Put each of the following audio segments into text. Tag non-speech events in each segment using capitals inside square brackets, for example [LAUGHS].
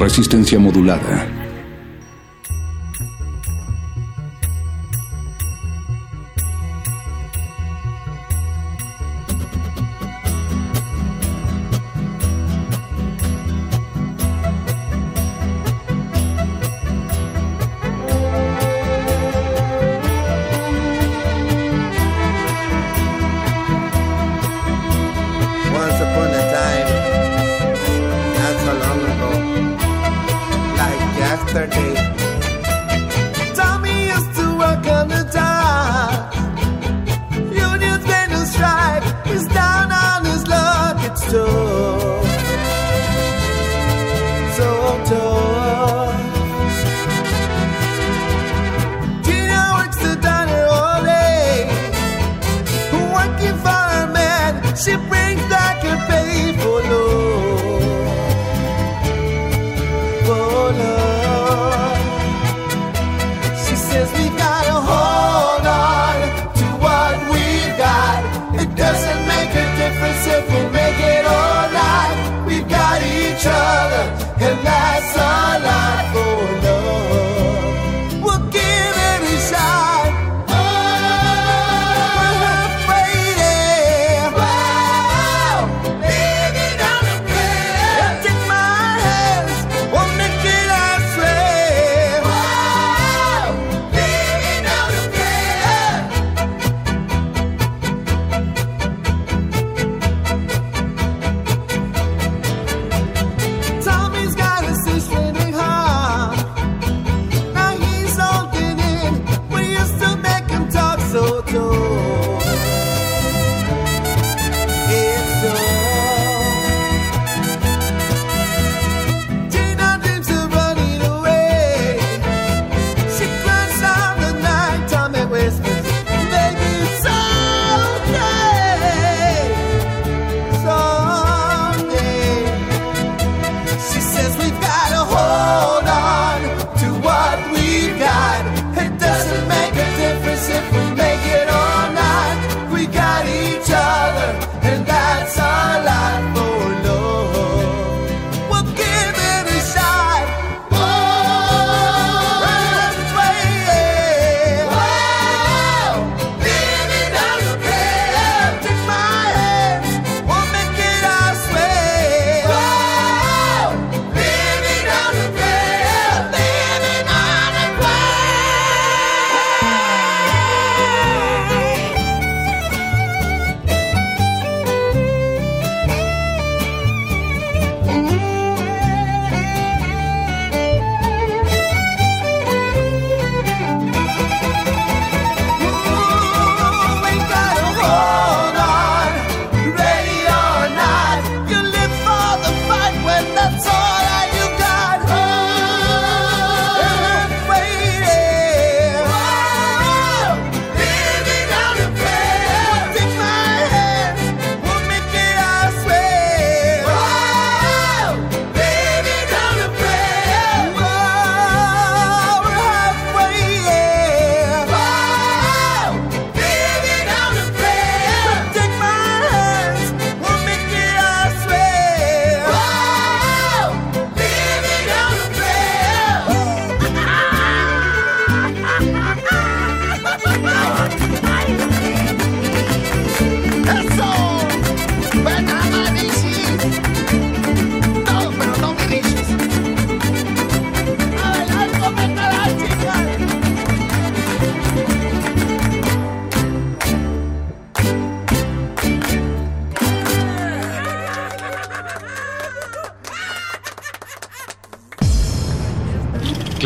Resistencia modulada.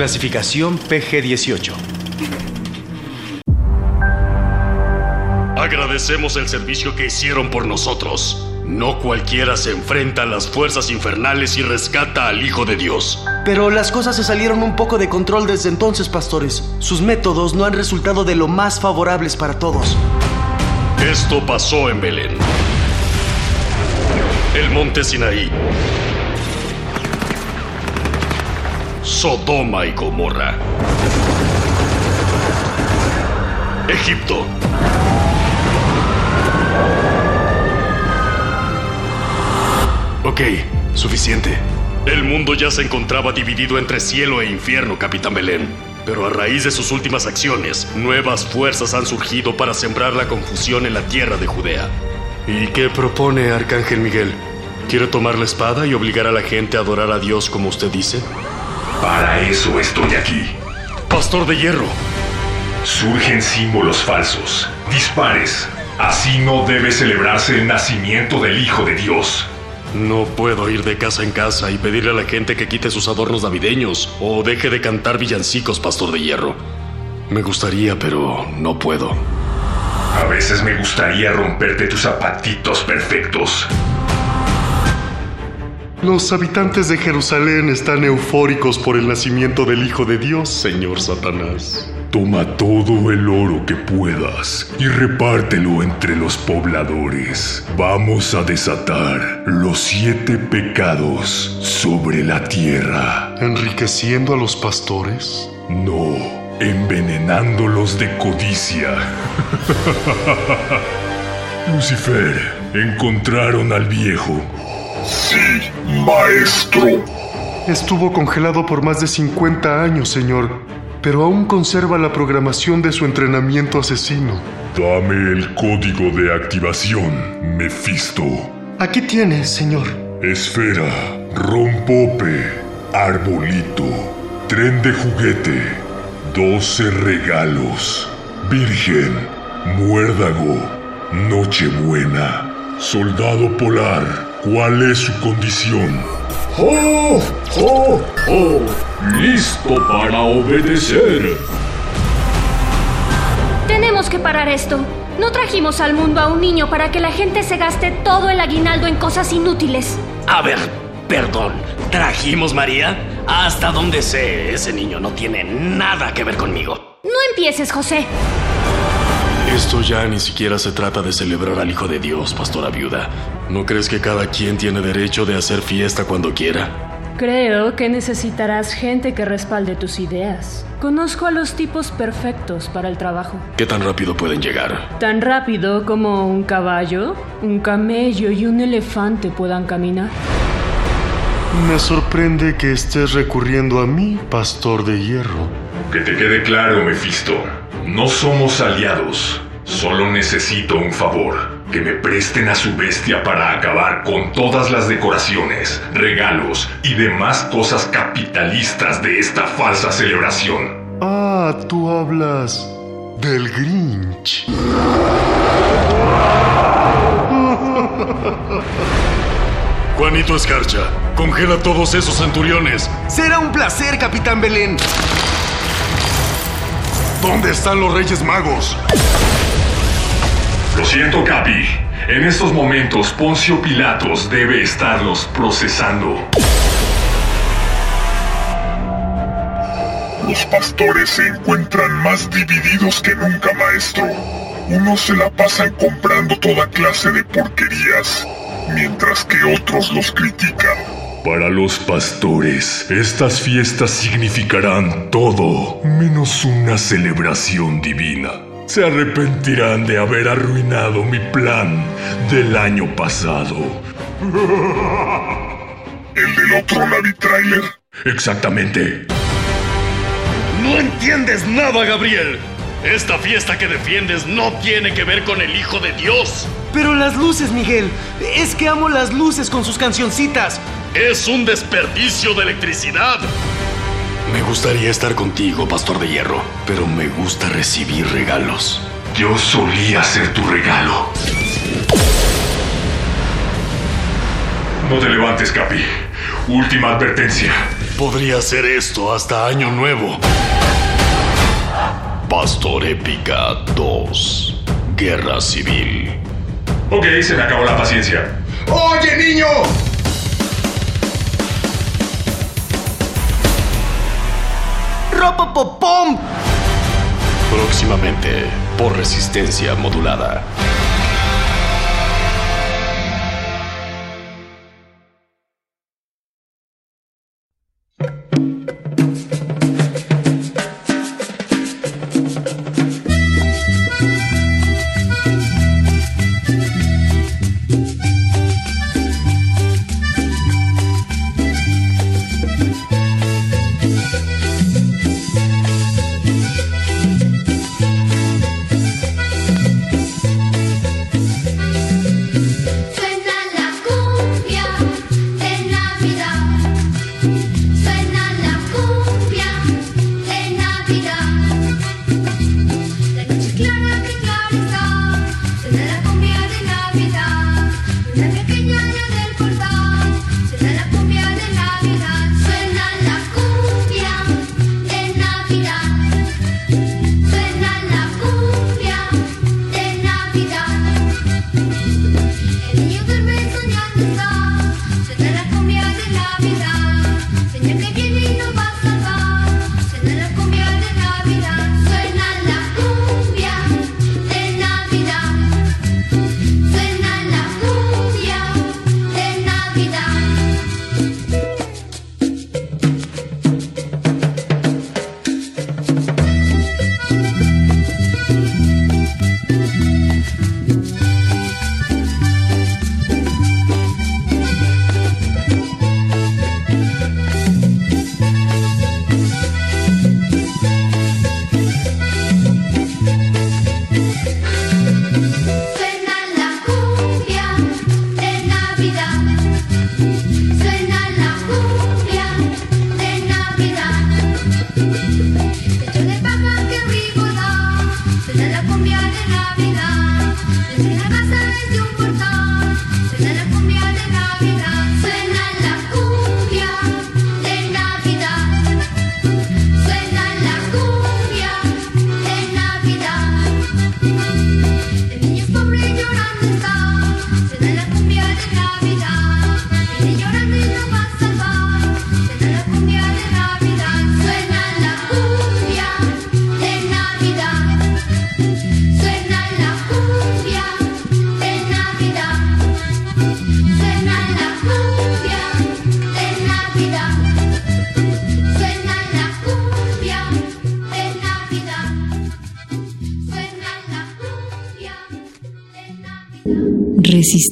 Clasificación PG-18. Agradecemos el servicio que hicieron por nosotros. No cualquiera se enfrenta a las fuerzas infernales y rescata al Hijo de Dios. Pero las cosas se salieron un poco de control desde entonces, pastores. Sus métodos no han resultado de lo más favorables para todos. Esto pasó en Belén. El monte Sinaí. Sodoma y Gomorra. Egipto. Ok, suficiente. El mundo ya se encontraba dividido entre cielo e infierno, Capitán Belén. Pero a raíz de sus últimas acciones, nuevas fuerzas han surgido para sembrar la confusión en la tierra de Judea. ¿Y qué propone Arcángel Miguel? ¿Quiere tomar la espada y obligar a la gente a adorar a Dios como usted dice? Para eso estoy aquí. Pastor de Hierro, Surgen símbolos falsos, dispares. Así no debe celebrarse el nacimiento del Hijo de Dios. no puedo ir de casa en casa y pedirle a la gente que quite sus adornos navideños o deje de cantar villancicos, Pastor de Hierro. Me gustaría, pero no puedo. A veces me gustaría romperte tus zapatitos perfectos. Los habitantes de Jerusalén están eufóricos por el nacimiento del Hijo de Dios, señor Satanás. Toma todo el oro que puedas y repártelo entre los pobladores. Vamos a desatar los siete pecados sobre la tierra. ¿Enriqueciendo a los pastores? No, envenenándolos de codicia. [LAUGHS] Lucifer, encontraron al viejo. Maestro. Estuvo congelado por más de 50 años, señor, pero aún conserva la programación de su entrenamiento asesino. Dame el código de activación, Mefisto. Aquí tiene, señor. Esfera, rompope, arbolito, tren de juguete, 12 regalos, virgen, muérdago, nochebuena, soldado polar. ¿Cuál es su condición? ¡Oh! ¡Oh! ¡Oh! ¡Listo para obedecer! Tenemos que parar esto. No trajimos al mundo a un niño para que la gente se gaste todo el aguinaldo en cosas inútiles. A ver, perdón. ¿Trajimos María? Hasta donde sé, ese niño no tiene nada que ver conmigo. No empieces, José. Esto ya ni siquiera se trata de celebrar al Hijo de Dios, pastora viuda. ¿No crees que cada quien tiene derecho de hacer fiesta cuando quiera? Creo que necesitarás gente que respalde tus ideas. Conozco a los tipos perfectos para el trabajo. ¿Qué tan rápido pueden llegar? Tan rápido como un caballo, un camello y un elefante puedan caminar. Me sorprende que estés recurriendo a mí, pastor de hierro. Que te quede claro, Mefisto. No somos aliados. Solo necesito un favor. Que me presten a su bestia para acabar con todas las decoraciones, regalos y demás cosas capitalistas de esta falsa celebración. Ah, tú hablas del Grinch. [LAUGHS] Juanito Escarcha, congela todos esos centuriones. Será un placer, Capitán Belén. ¿Dónde están los Reyes Magos? Lo siento, Capi. En estos momentos, Poncio Pilatos debe estarlos procesando. Los pastores se encuentran más divididos que nunca, maestro. Unos se la pasan comprando toda clase de porquerías, mientras que otros los critican. Para los pastores, estas fiestas significarán todo menos una celebración divina. Se arrepentirán de haber arruinado mi plan del año pasado. [LAUGHS] ¿El del otro Navi Trailer? Exactamente. No entiendes nada, Gabriel. Esta fiesta que defiendes no tiene que ver con el Hijo de Dios. Pero las luces, Miguel. Es que amo las luces con sus cancioncitas. Es un desperdicio de electricidad. Me gustaría estar contigo, Pastor de Hierro, pero me gusta recibir regalos. Yo solía ser tu regalo. No te levantes, Capi. Última advertencia. Podría hacer esto hasta Año Nuevo. Pastor Épica 2. Guerra Civil. Ok, se me acabó la paciencia. ¡Oye, niño! Próximamente, por resistencia modulada.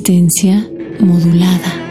resistencia modulada.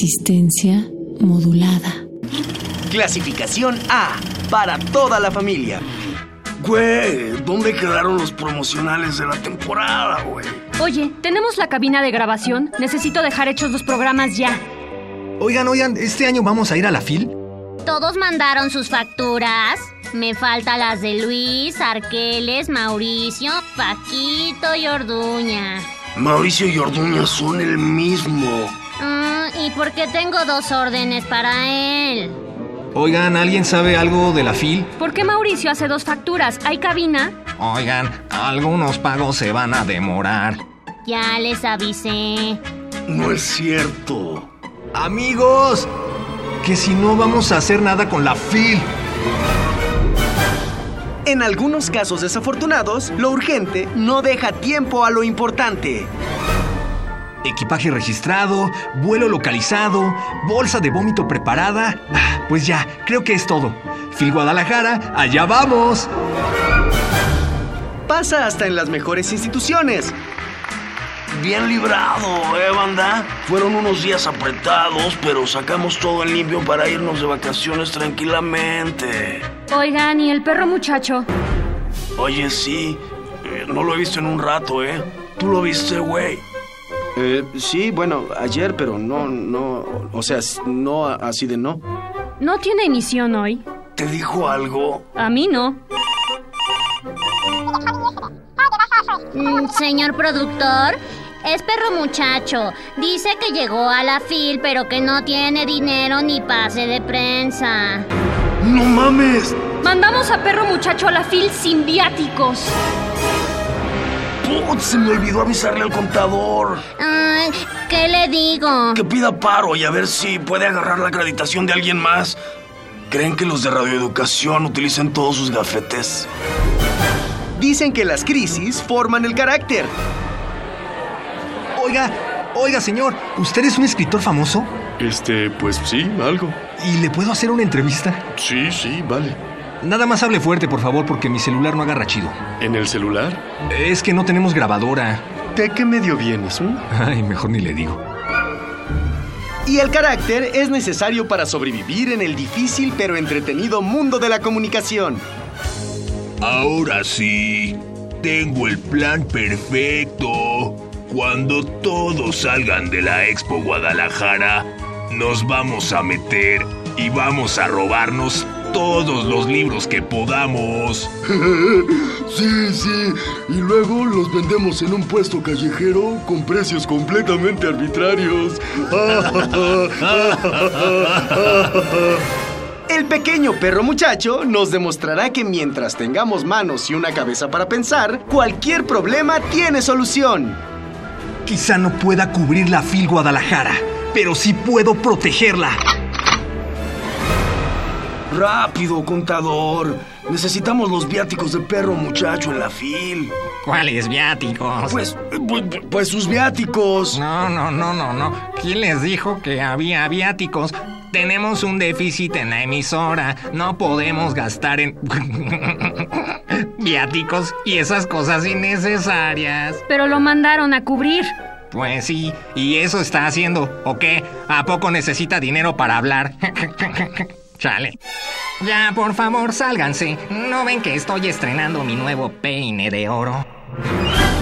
Resistencia modulada. Clasificación A, para toda la familia. Güey, ¿dónde quedaron los promocionales de la temporada, güey? Oye, tenemos la cabina de grabación. Necesito dejar hechos los programas ya. Oigan, oigan, ¿este año vamos a ir a la FIL? ¿Todos mandaron sus facturas? Me faltan las de Luis, Arqueles, Mauricio, Paquito y Orduña. Mauricio y Orduña son el mismo. ¿Y por qué tengo dos órdenes para él? Oigan, ¿alguien sabe algo de la FIL? ¿Por qué Mauricio hace dos facturas? ¿Hay cabina? Oigan, algunos pagos se van a demorar. Ya les avisé. No es cierto. Amigos, que si no vamos a hacer nada con la FIL. En algunos casos desafortunados, lo urgente no deja tiempo a lo importante. Equipaje registrado, vuelo localizado, bolsa de vómito preparada. Ah, pues ya, creo que es todo. Phil Guadalajara, allá vamos. Pasa hasta en las mejores instituciones. Bien librado, ¿eh, banda? Fueron unos días apretados, pero sacamos todo en limpio para irnos de vacaciones tranquilamente. Oigan, ¿y el perro muchacho? Oye, sí. eh, no lo he visto en un rato, ¿eh? ¿Tú lo viste, güey? Eh, sí, bueno, ayer, pero no, no, o sea, no así de no. ¿No tiene emisión hoy? ¿Te dijo algo? A mí no. Mm, señor productor, es perro muchacho. Dice que llegó a la FIL, pero que no tiene dinero ni pase de prensa. ¡No mames! Mandamos a perro muchacho a la FIL sin viáticos. Putz, se me olvidó avisarle al contador. Ay, ¿qué le digo? Que pida paro y a ver si puede agarrar la acreditación de alguien más. ¿Creen que los de radioeducación utilicen todos sus gafetes? Dicen que las crisis forman el carácter. Oiga, oiga, señor, ¿usted es un escritor famoso? Este, pues sí, algo. ¿Y le puedo hacer una entrevista? Sí, sí, vale. Nada más hable fuerte, por favor, porque mi celular no agarra chido. ¿En el celular? Es que no tenemos grabadora. ¿De qué medio vienes? eh? Ay, mejor ni le digo. Y el carácter es necesario para sobrevivir en el difícil pero entretenido mundo de la comunicación. Ahora sí, tengo el plan perfecto. Cuando todos salgan de la Expo Guadalajara, nos vamos a meter y vamos a robarnos todos los libros que podamos. [LAUGHS] Sí, sí. Y luego los vendemos en un puesto callejero con precios completamente arbitrarios. [LAUGHS] El pequeño perro muchacho nos demostrará que mientras tengamos manos y una cabeza para pensar, cualquier problema tiene solución. Quizá no pueda cubrir la FIL Guadalajara, pero sí puedo protegerla. Rápido, contador. Necesitamos los viáticos de perro muchacho en la fil. ¿Cuáles viáticos? Pues, pues, pues sus viáticos. No, no, no, no, no. ¿Quién les dijo que había viáticos? Tenemos un déficit en la emisora. No podemos gastar en [LAUGHS] viáticos y esas cosas innecesarias. Pero lo mandaron a cubrir. Pues sí, y eso está haciendo, ¿o qué? ¿A poco necesita dinero para hablar? [LAUGHS] Chale. Ya, por favor, sálganse. ¿No ven que estoy estrenando mi nuevo peine de oro?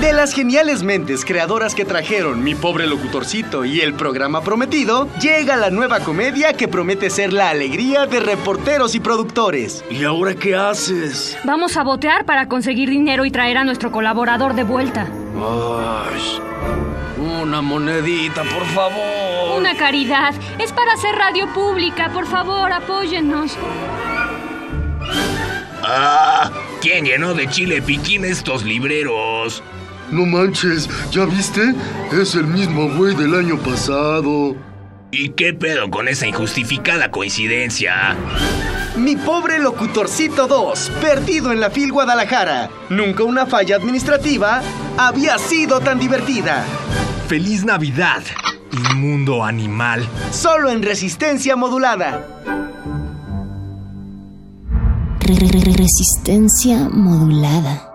De las geniales mentes creadoras que trajeron Mi pobre locutorcito y el programa prometido, llega la nueva comedia que promete ser la alegría de reporteros y productores. ¿Y ahora qué haces? Vamos a botear para conseguir dinero y traer a nuestro colaborador de vuelta. Ay, una monedita, por favor. Una caridad. Es para hacer radio pública. Por favor, apóyennos. ¡Ah! ¿Quién llenó de chile piquín estos libreros? No manches, ¿ya viste? Es el mismo güey del año pasado. ¿Y qué pedo con esa injustificada coincidencia? Mi pobre locutorcito 2, perdido en la FIL Guadalajara. Nunca una falla administrativa había sido tan divertida. ¡Feliz Navidad! Inmundo animal. Solo en resistencia modulada. Resistencia modulada.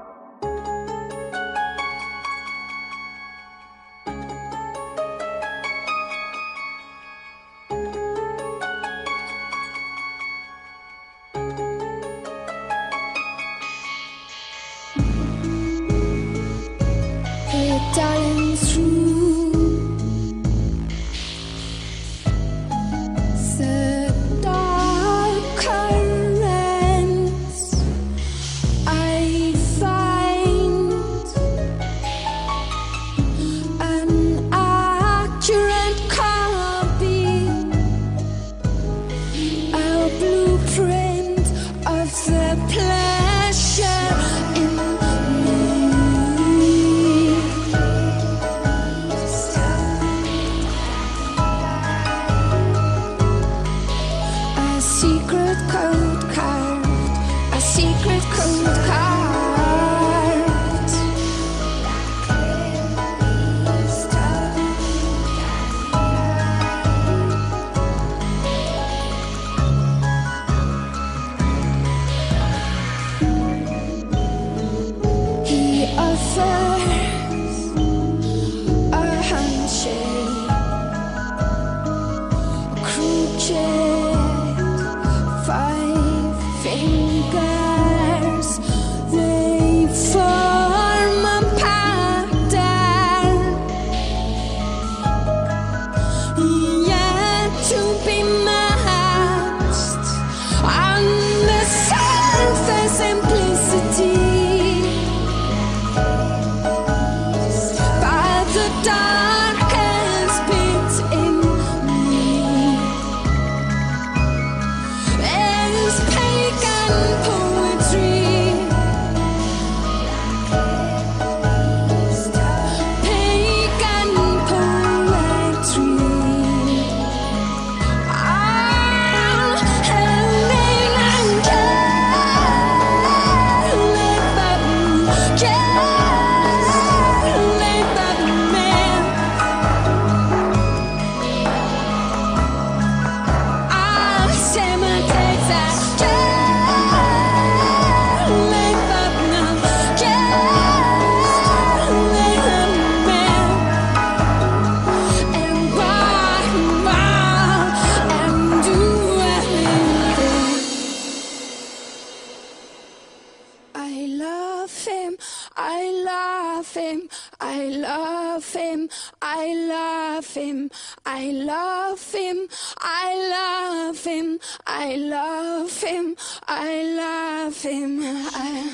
I love him, I love him, I love him, I love him, I love him. I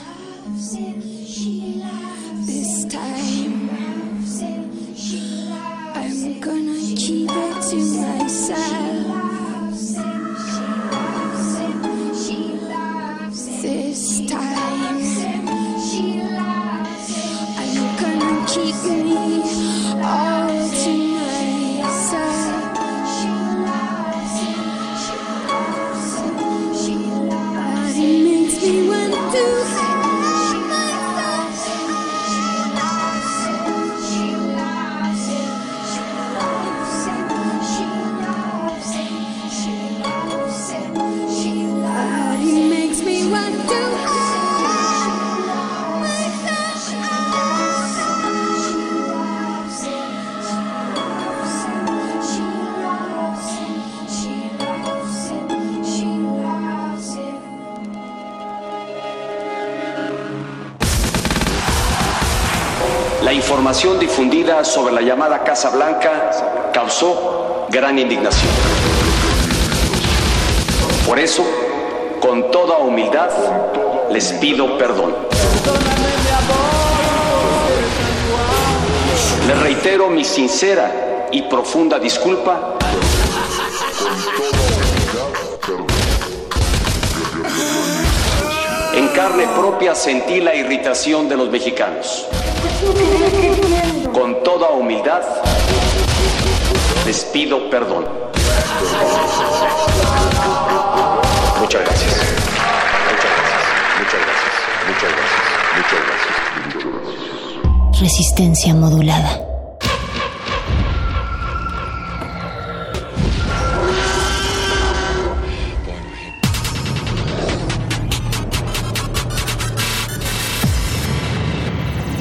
this time I'm gonna keep it to myself. This time I'm gonna keep me all información difundida sobre la llamada Casa Blanca causó gran indignación. Por eso, con toda humildad, les pido perdón. Les reitero mi sincera y profunda disculpa En carne propia sentí la irritación de los mexicanos. Con toda humildad, les pido perdón. Muchas gracias. Muchas gracias. Muchas gracias. Muchas gracias. Muchas gracias. Resistencia modulada.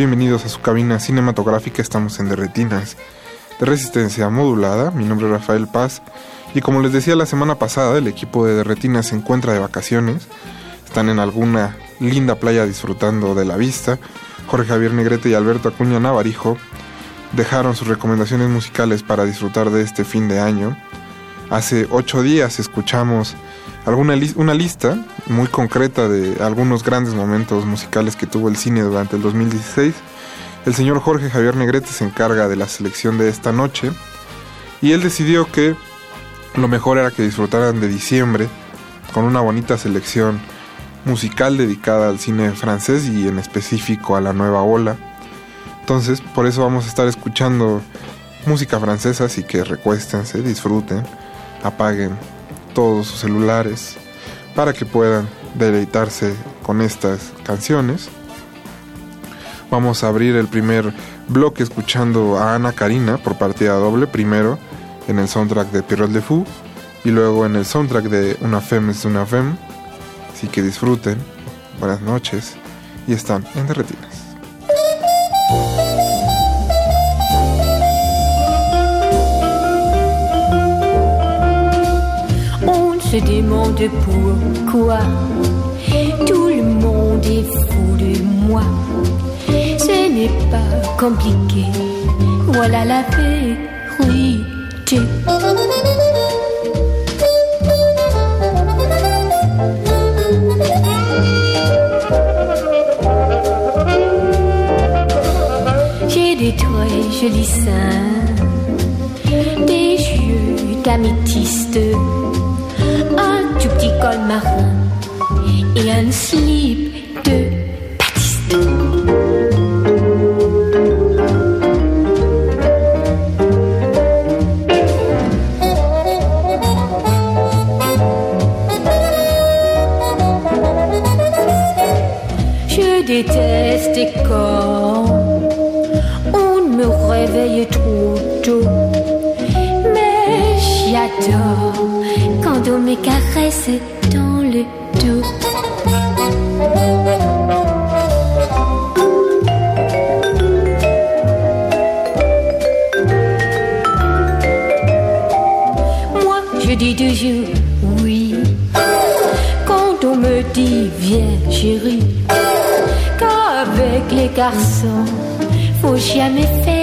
Bienvenidos a su cabina cinematográfica, estamos en Derretinas de resistencia modulada. Mi nombre es Rafael Paz y como les decía la semana pasada, el equipo de Derretinas se encuentra de vacaciones. Están en alguna linda playa disfrutando de la vista. Jorge Javier Negrete y Alberto Acuña Navarijo dejaron sus recomendaciones musicales para disfrutar de este fin de año. Hace ocho días escuchamos alguna una lista muy concreta de algunos grandes momentos musicales que tuvo el cine durante el 2016. El señor Jorge Javier Negrete se encarga de la selección de esta noche y él decidió que lo mejor era que disfrutaran de diciembre con una bonita selección musical dedicada al cine francés y en específico a la nueva ola. Entonces, por eso vamos a estar escuchando música francesa, así que recuéstense, disfruten, apaguen todos sus celulares para que puedan deleitarse con estas canciones. Vamos a abrir el primer bloque escuchando a Ana Karina por partida doble, primero en el soundtrack de Pierrot de Fou y luego en el soundtrack de Una Femme es una Femme. Así que disfruten, buenas noches y están en Derretinas. Pourquoi tout le monde est fou de moi. Ce n'est pas compliqué, voilà la vérité. J'ai des très jolis seins, des yeux d'améthyste tout petit col marin et un slip de déteste quand on me réveille trop tôt, mais j'adore me caresse dans le dos. Moi, je dis toujours oui quand on me dit viens chérie. Qu'avec les garçons, faut jamais faire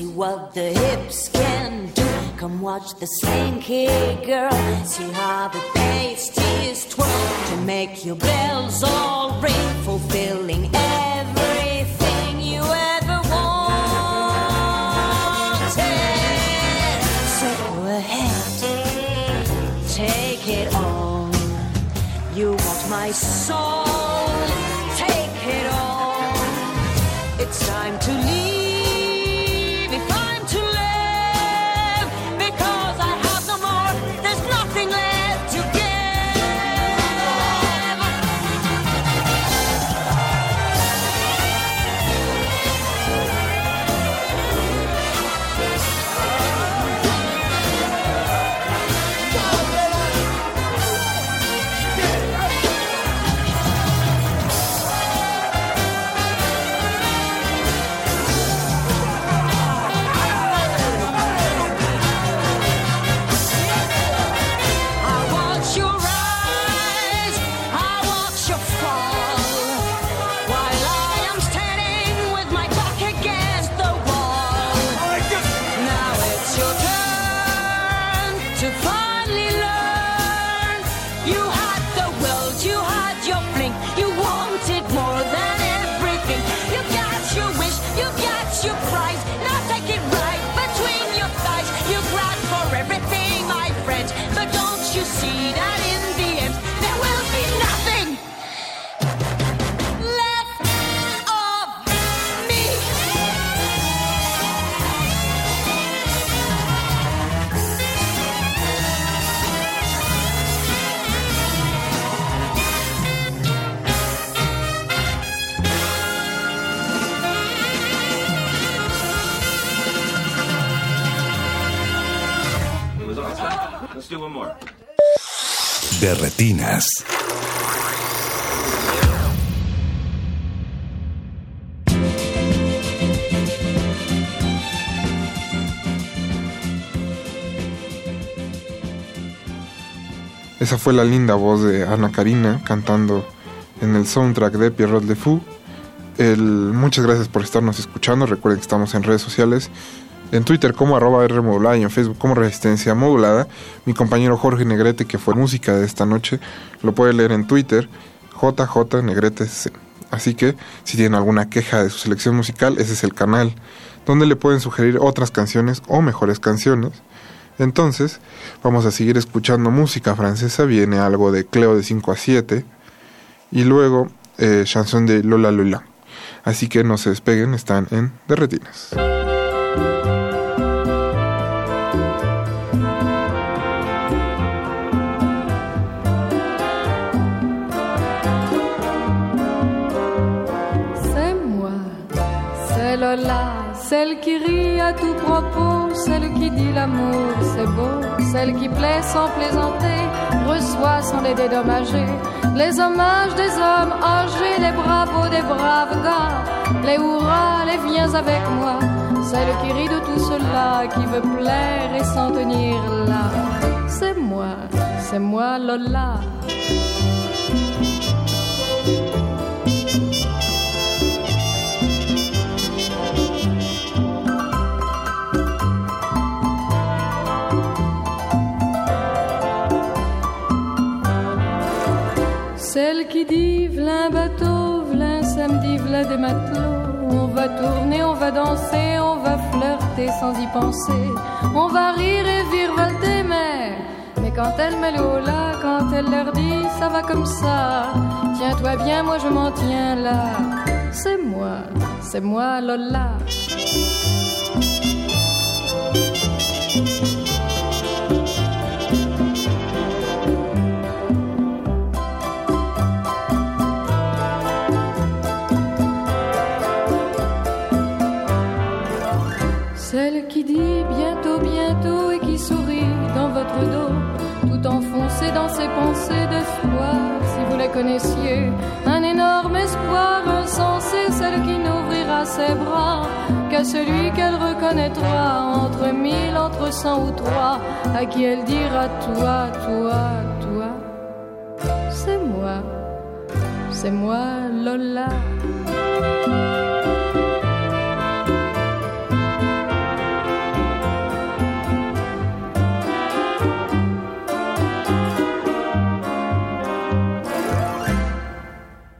See what the hips can do. Come watch the slinky girl. See how the bass is twirl to make your bells all ring, fulfilling everything you ever wanted. So go ahead, take it on. You want my soul. Esa fue la linda voz de Ana Karina cantando en el soundtrack de Pierrot Le Fou. Muchas gracias por estarnos escuchando. Recuerden que estamos en redes sociales. En Twitter como arroba y en Facebook como Resistencia Modulada. Mi compañero Jorge Negrete, que fue música de esta noche, lo puede leer en Twitter, JJ Negrete. Así que si tienen alguna queja de su selección musical, ese es el canal donde le pueden sugerir otras canciones o mejores canciones. Entonces, vamos a seguir escuchando música francesa. Viene algo de Cleo de 5 a 7 y luego eh, chanson de Lola Lola. Así que no se despeguen, están en De C'est moi, celle qui rit à tout propos, celle qui dit l'amour c'est beau, celle qui plaît sans plaisanter, reçoit sans les dédommager, les hommages des hommes âgés, les bravos des braves gars, les hurrahs, les viens avec moi, celle qui rit de tout cela, qui veut plaire et s'en tenir là. C'est moi, c'est moi Lola. Celle qui dit v'là un bateau, v'là un samedi, v'là des matelots. On va tourner, on va danser, on va flirter sans y penser. On va rire et virevolter, mais, mais quand elle met le là, quand elle leur dit ça va comme ça, tiens-toi bien, moi je m'en tiens là. C'est moi, c'est moi Lola. Ses pensées d'espoir, si vous la connaissiez. Un énorme espoir insensé, celle qui n'ouvrira ses bras qu'à celui qu'elle reconnaîtra entre mille, entre cent ou trois, à qui elle dira toi, toi, toi. C'est moi, c'est moi Lola.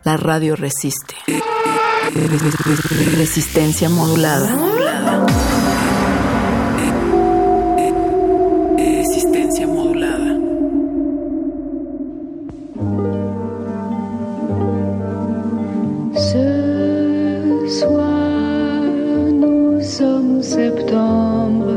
La radio resiste. Resistencia modulada. Resistencia modulada. Ce soir, nous sommes septembre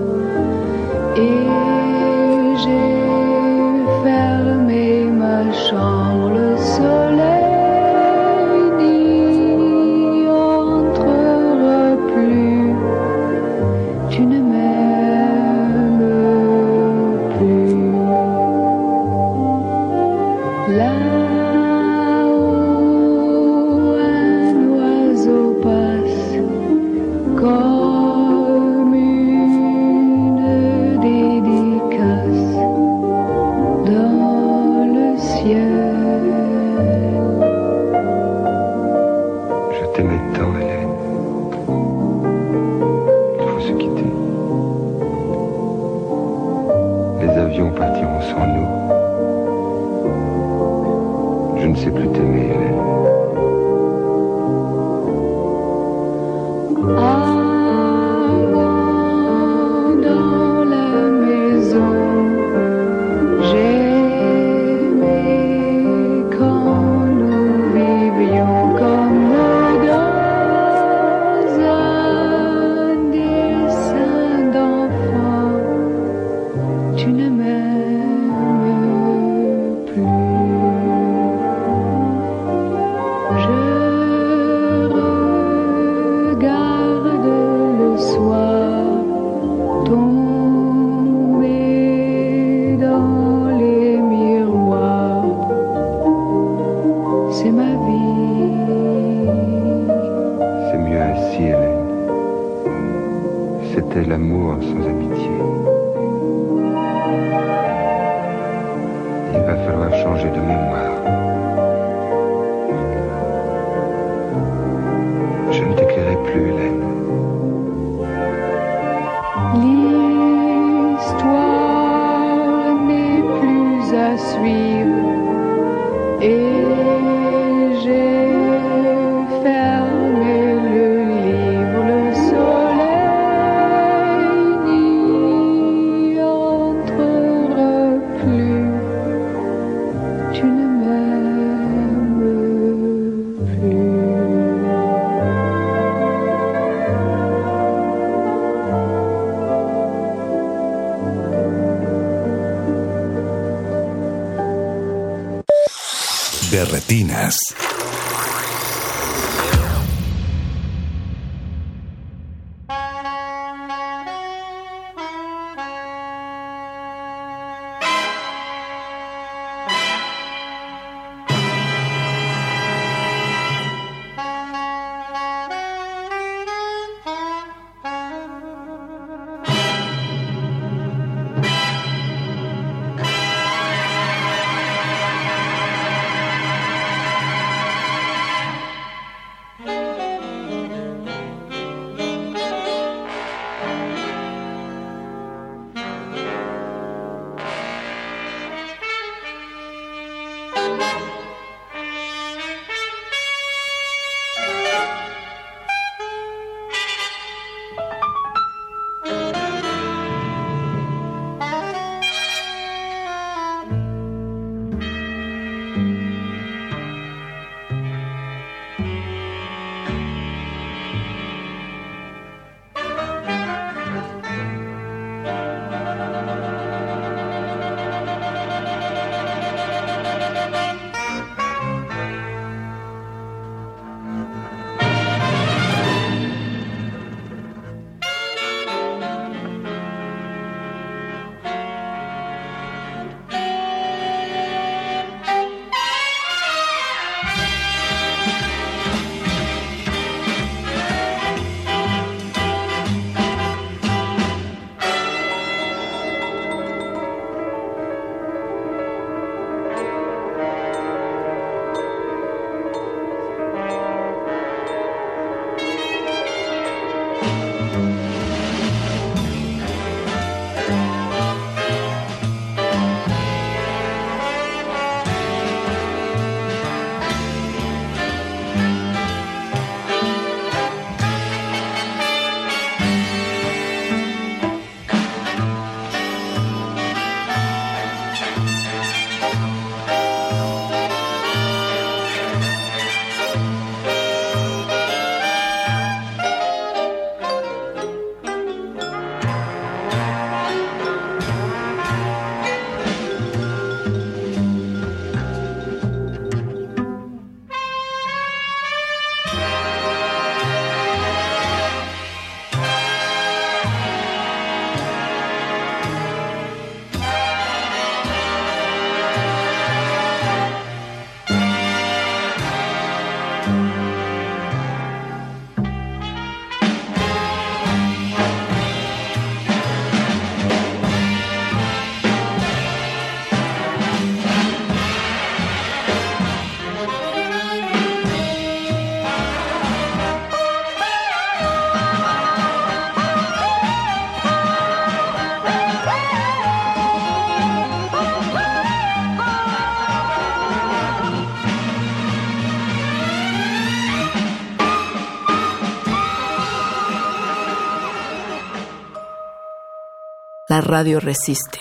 radio resiste.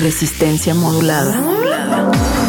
Resistencia modulada.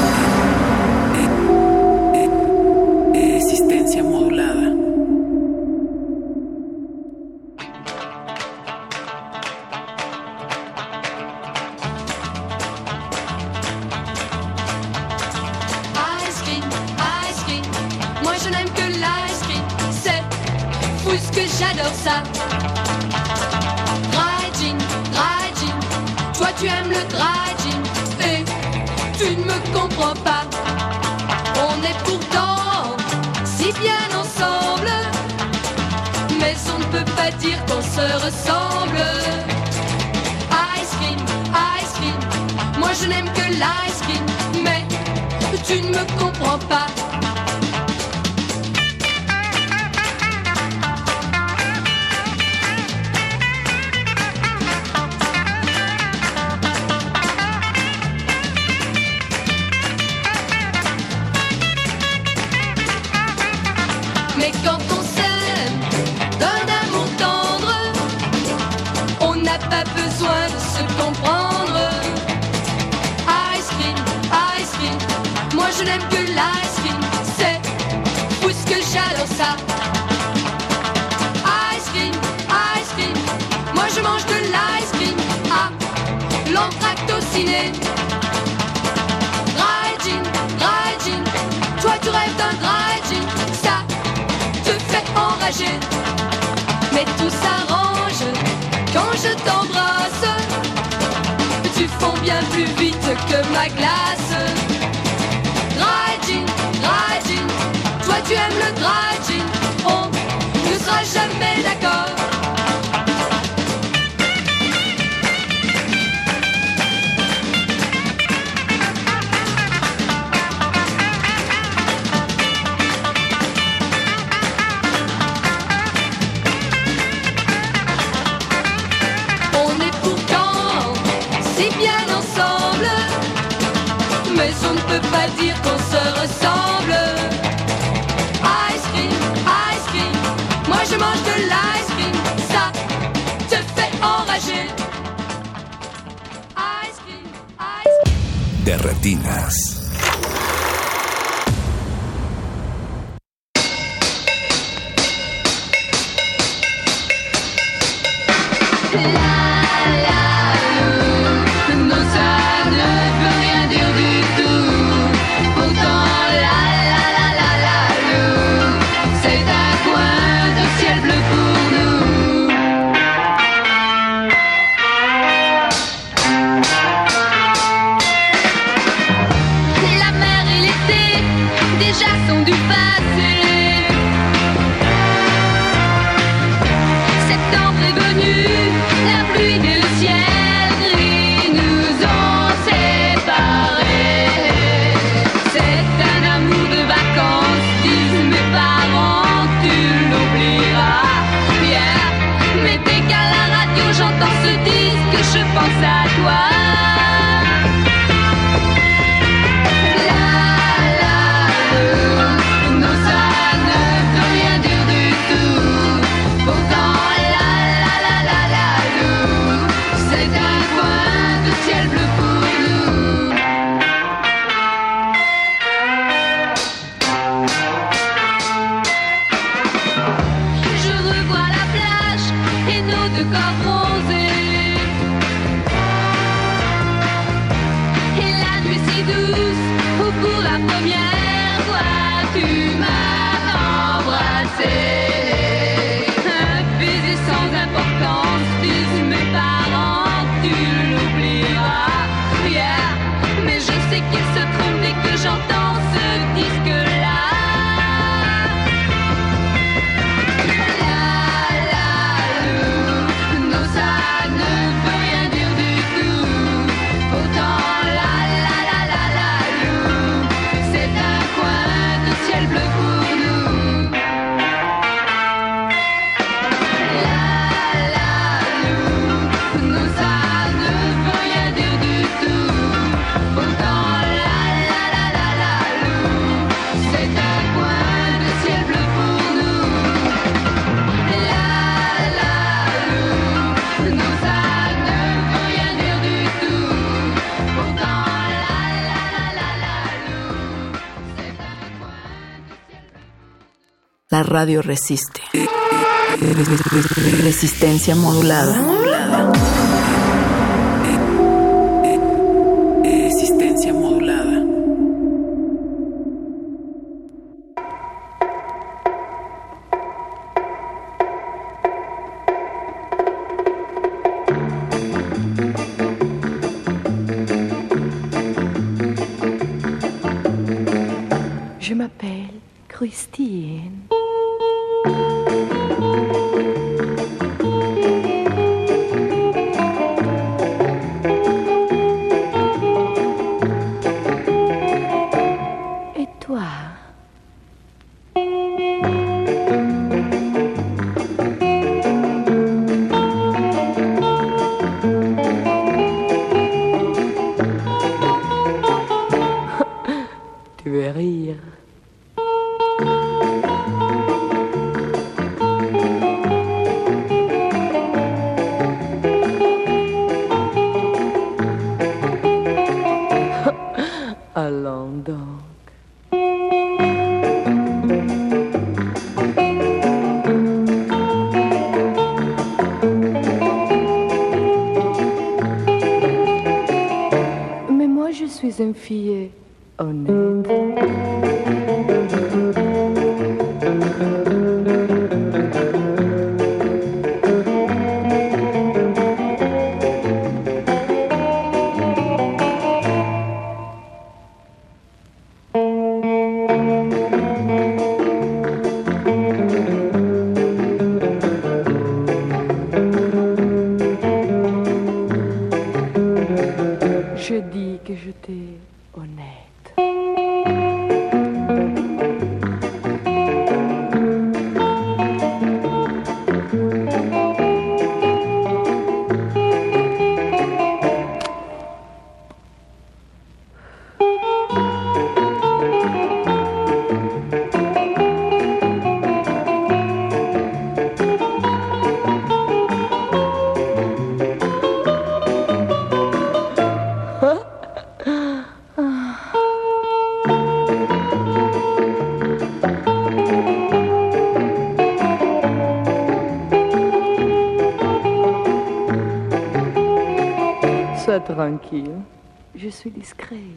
La radio resiste. Resistencia modulada. Je suis discrète.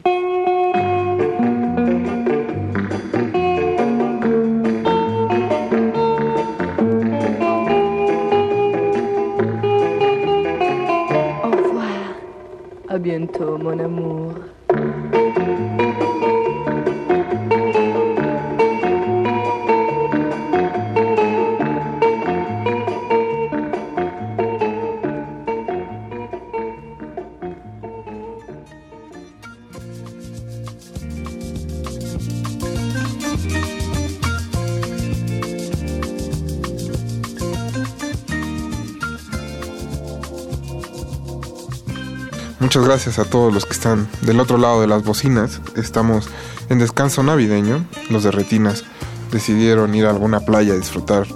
Gracias a todos los que están del otro lado de las bocinas. Estamos en descanso navideño. Los de Retinas decidieron ir a alguna playa a disfrutar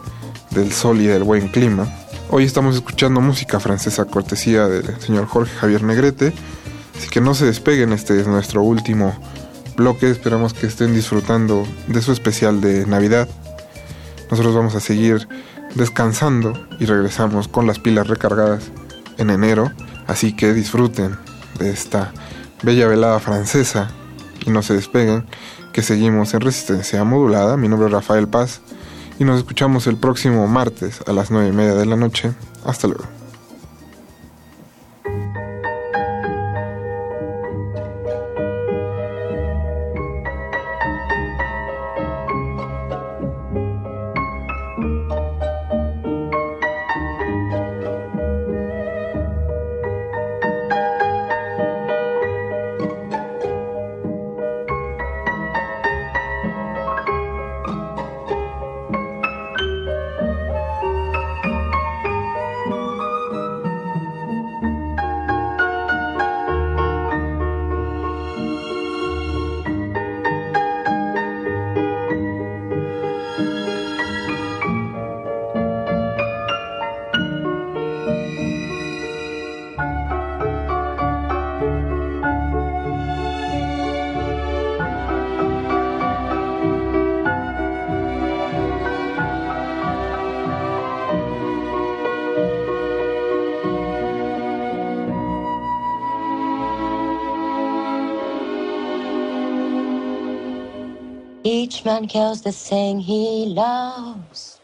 del sol y del buen clima. Hoy estamos escuchando música francesa cortesía del señor Jorge Javier Negrete. Así que no se despeguen, este es nuestro último bloque. Esperamos que estén disfrutando de su especial de Navidad. Nosotros vamos a seguir descansando y regresamos con las pilas recargadas en enero. Así que disfruten esta bella velada francesa y no se despeguen, que seguimos en resistencia modulada. Mi nombre es Rafael Paz y nos escuchamos el próximo martes a las 9 y media de la noche. Hasta luego. Man kills the thing he loves.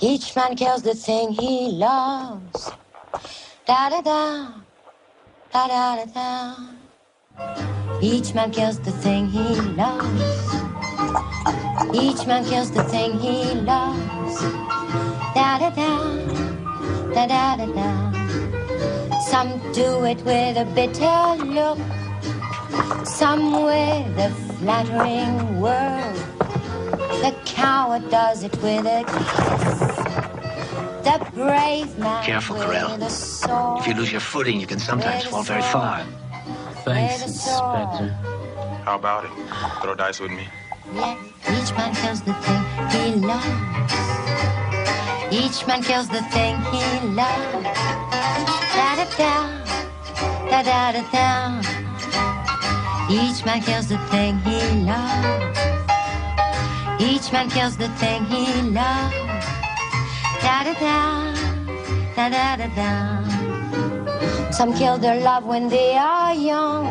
Each man kills the thing he loves. Da da da, da da da da. Each man kills the thing he loves. Each man kills the thing he loves. Da da da, da da da da. Some do it with a bitter look, some with a flattering word. The coward does it with a kiss. The brave man Careful, with Corell. If you lose your footing, you can sometimes fall very far. Thanks, Inspector. How about it? Throw dice with me. Yes, each man kills the thing he loves. Each man kills the thing he loves. Da da da, da da da da. Each man kills the thing he loves. Each man kills the thing he loves. Da da da, da da da da. Some kill their love when they are young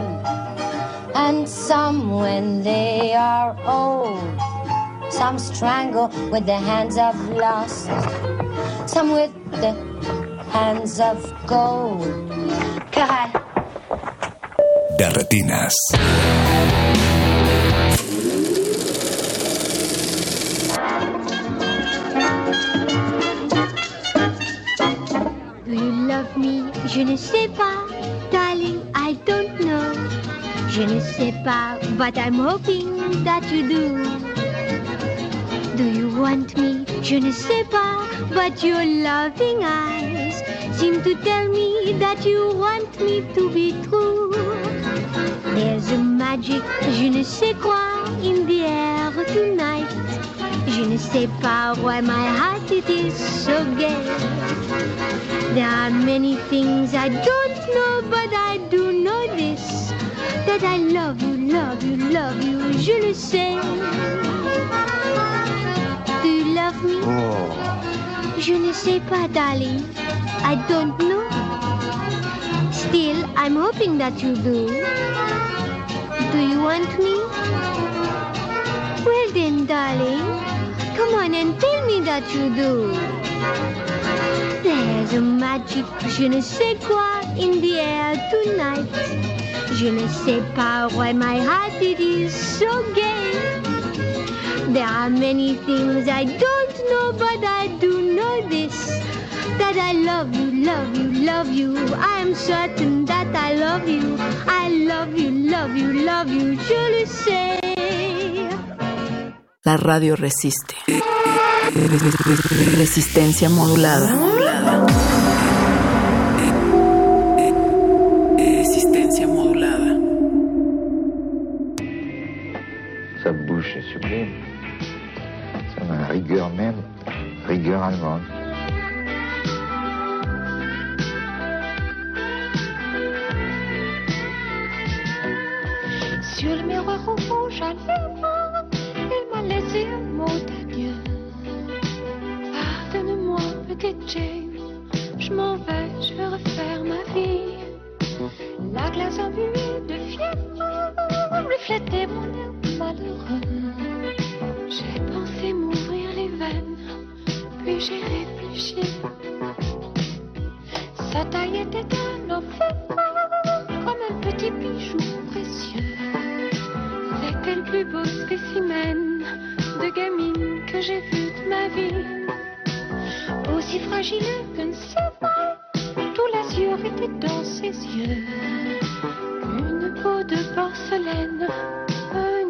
and some when they are old. Some strangle with the hands of lust, some with the hands of gold. Corral. De retinas. Do you love me? Je ne sais pas, darling, I don't know. Je ne sais pas, but I'm hoping that you do. Do you want me? Je ne sais pas, but your loving eyes seem to tell me that you want me to be true. There's a magic, je ne sais quoi, in the air tonight. Je ne sais pas why my heart it is so gay. There are many things I don't know, but I do know this that I love you, love you, love you, je le sais. Do you love me? Oh. Je ne sais pas, darling. I don't know. Still, I'm hoping that you do. Do you want me? Well then, darling, come on and tell me that you do. There's a magic, je ne sais quoi, in the air tonight. Je ne sais pas why my heart it is so gay. There are many things I don't know, but I do know this. That I love you, love you, love you. I am certain that I love you. I love you, love you, love you. Le sais. La radio resiste. Resistencia modulada. Rigueur même, rigueur allemande. Sur le miroir rouge à lèvres, il m'a laissé un mot d'adieu. Pardonne-moi, petite Jane, je m'en vais, je vais refaire ma vie. La glace embuée de fièvre reflétait mon air malheureux. J'ai pensé m'ouvrir puis j'ai réfléchi. Sa taille était un enfer, comme un petit bijou précieux. C'était le plus beau spécimen de gamine que j'ai vu de ma vie? Aussi fragile qu'une sève, tout l'azur était dans ses yeux. Une peau de porcelaine, un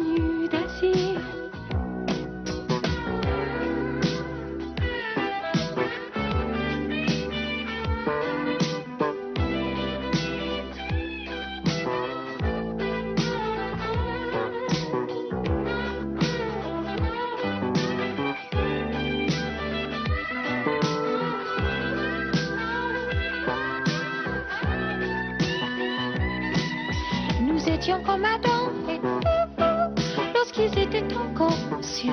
Comme Adam et Ève lorsqu'ils étaient encore cieux.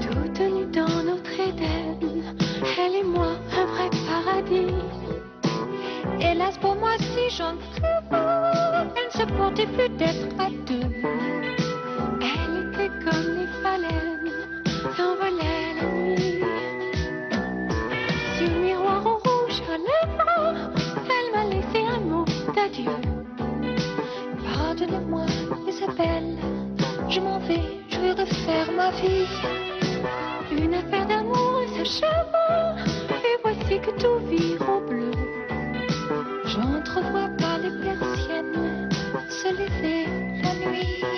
Toutes nues dans notre Éden, elle et moi, un vrai paradis. Hélas pour moi, si j'en elle ne se portait plus d'être à deux. Elle était comme les phalènes, s'envolait Regarde-moi, les. Je m'en vais, je vais refaire ma vie. Une affaire d'amour s'achève. Et voici que tout vire au bleu. J'entrevois pas les persiennes se lever la nuit.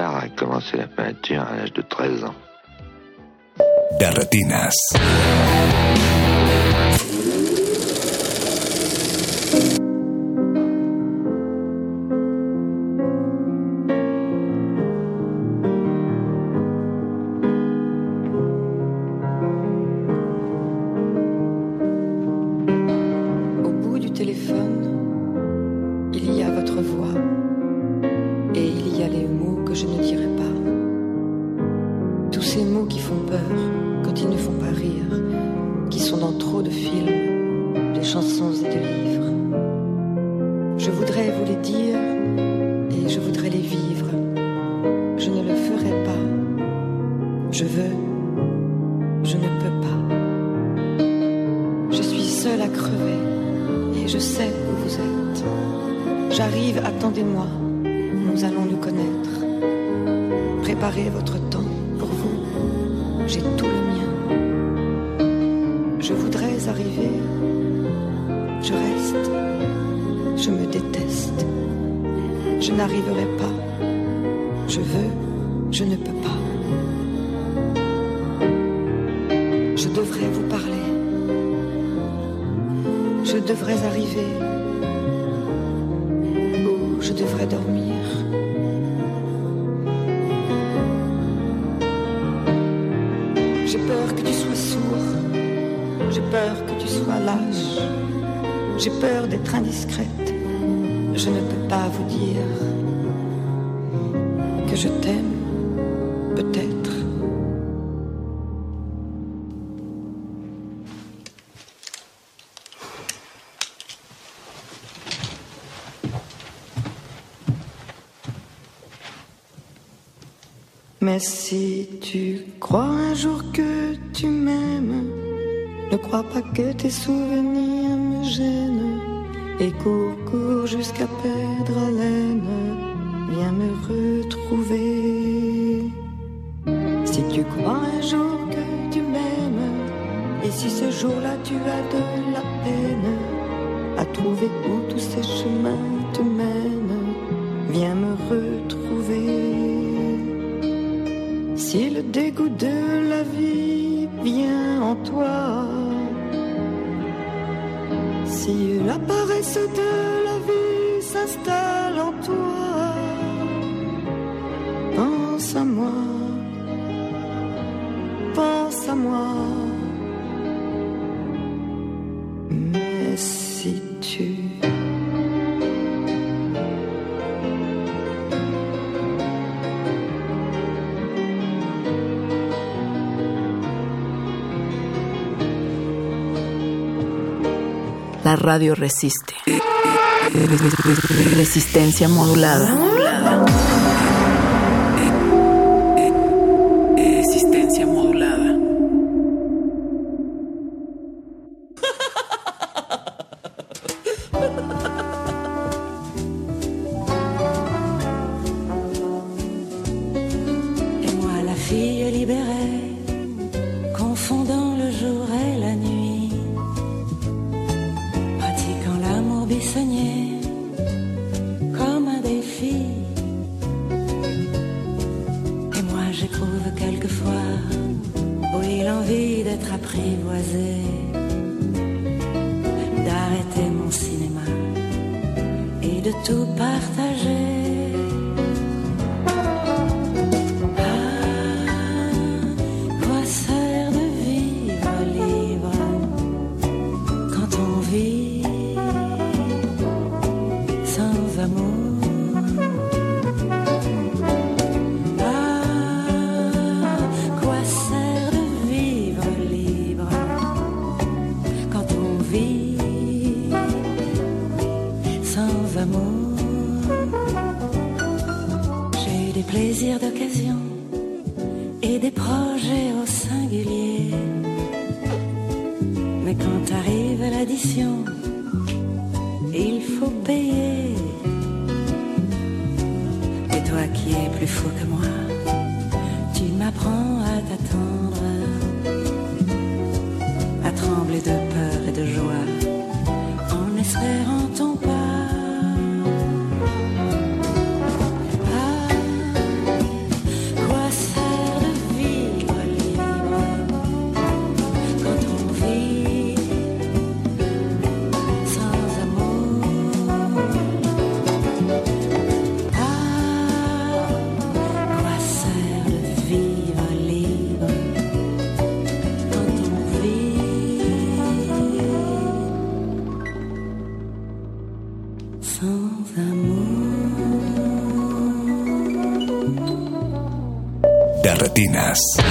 A commencé la peinture à l'âge de 13 ans. Si tu crois un jour que tu m'aimes, ne crois pas que tes souvenirs me gênent et cours, cours jusqu'à peine. radio resiste. Resistencia modulada. De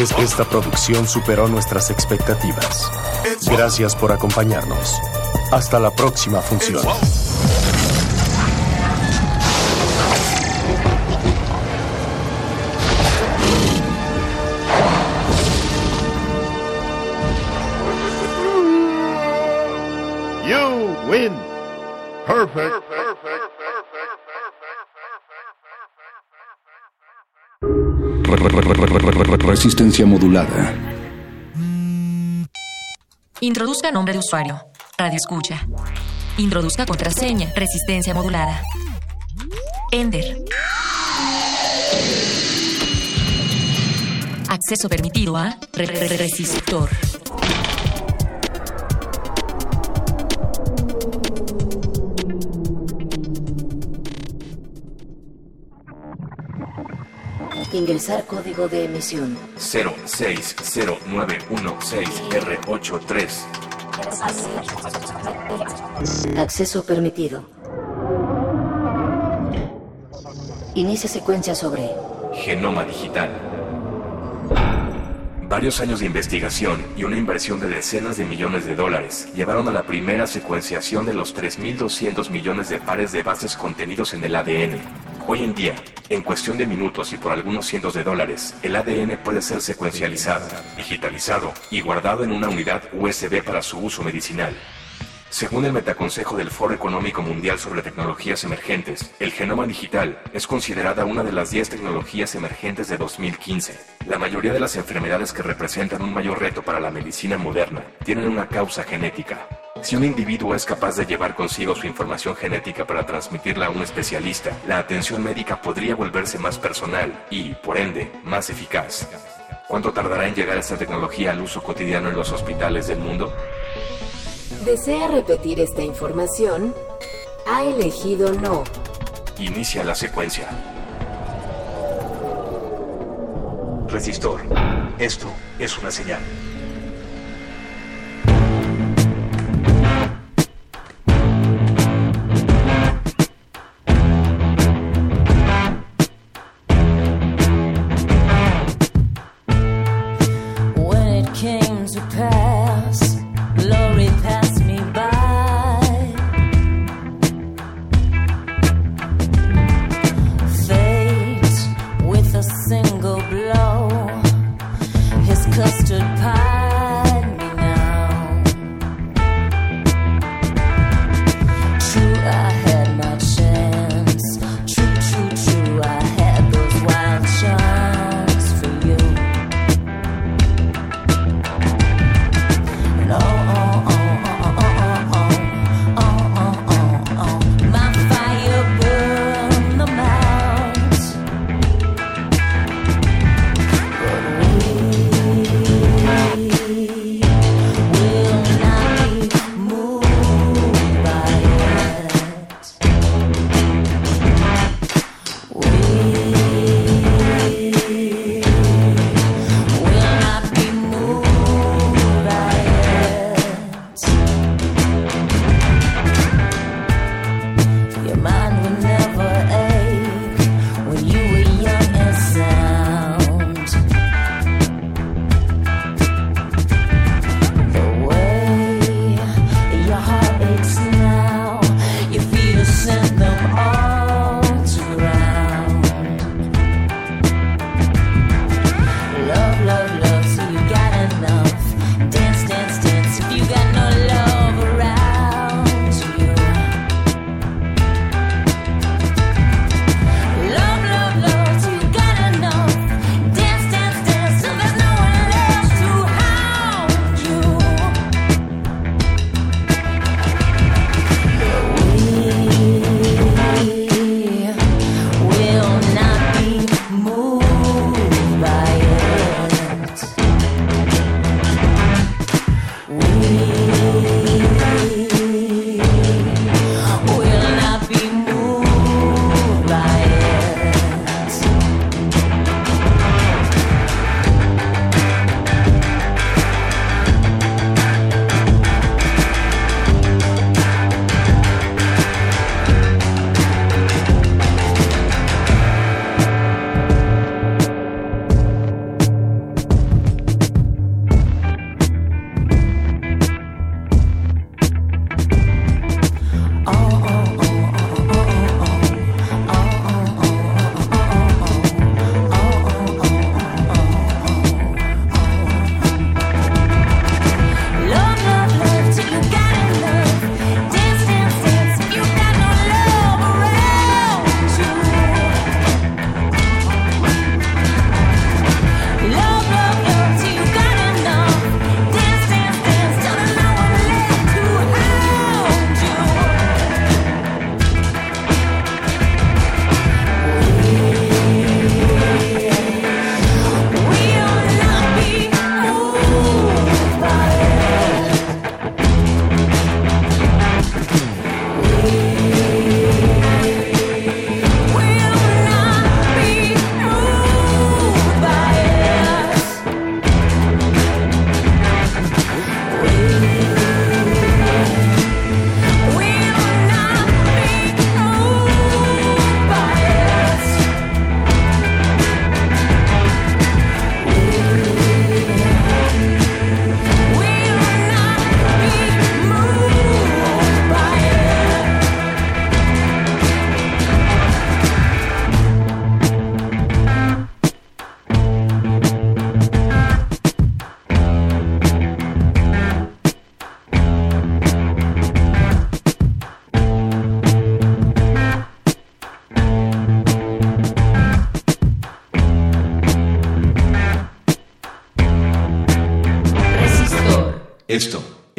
Es- es- esta producción superó nuestras expectativas. Gracias por acompañarnos. Hasta la próxima función. You win. Perfect. Re- re- Resistencia modulada. Introduzca nombre de usuario. Radio escucha. Introduzca contraseña. Resistencia modulada. Ender. Acceso permitido a re- re- re- resistor. Ingresar código de emisión. 060916R83. Acceso permitido. Inicia secuencia sobre Genoma digital. Varios años de investigación y una inversión de decenas de millones de dólares llevaron a la primera secuenciación de los 3.200 millones de pares de bases contenidos en el ADN. Hoy en día, en cuestión de minutos y por algunos cientos de dólares, el ADN puede ser secuencializado, digitalizado y guardado en una unidad USB para su uso medicinal. Según el Metaconsejo del Foro Económico Mundial sobre Tecnologías Emergentes, el genoma digital es considerada una de las 10 tecnologías emergentes de 2015. La mayoría de las enfermedades que representan un mayor reto para la medicina moderna tienen una causa genética. Si un individuo es capaz de llevar consigo su información genética para transmitirla a un especialista, la atención médica podría volverse más personal y, por ende, más eficaz. ¿Cuánto tardará en llegar esta tecnología al uso cotidiano en los hospitales del mundo? ¿Desea repetir esta información? Ha elegido no. Inicia la secuencia. Resistor. Esto es una señal.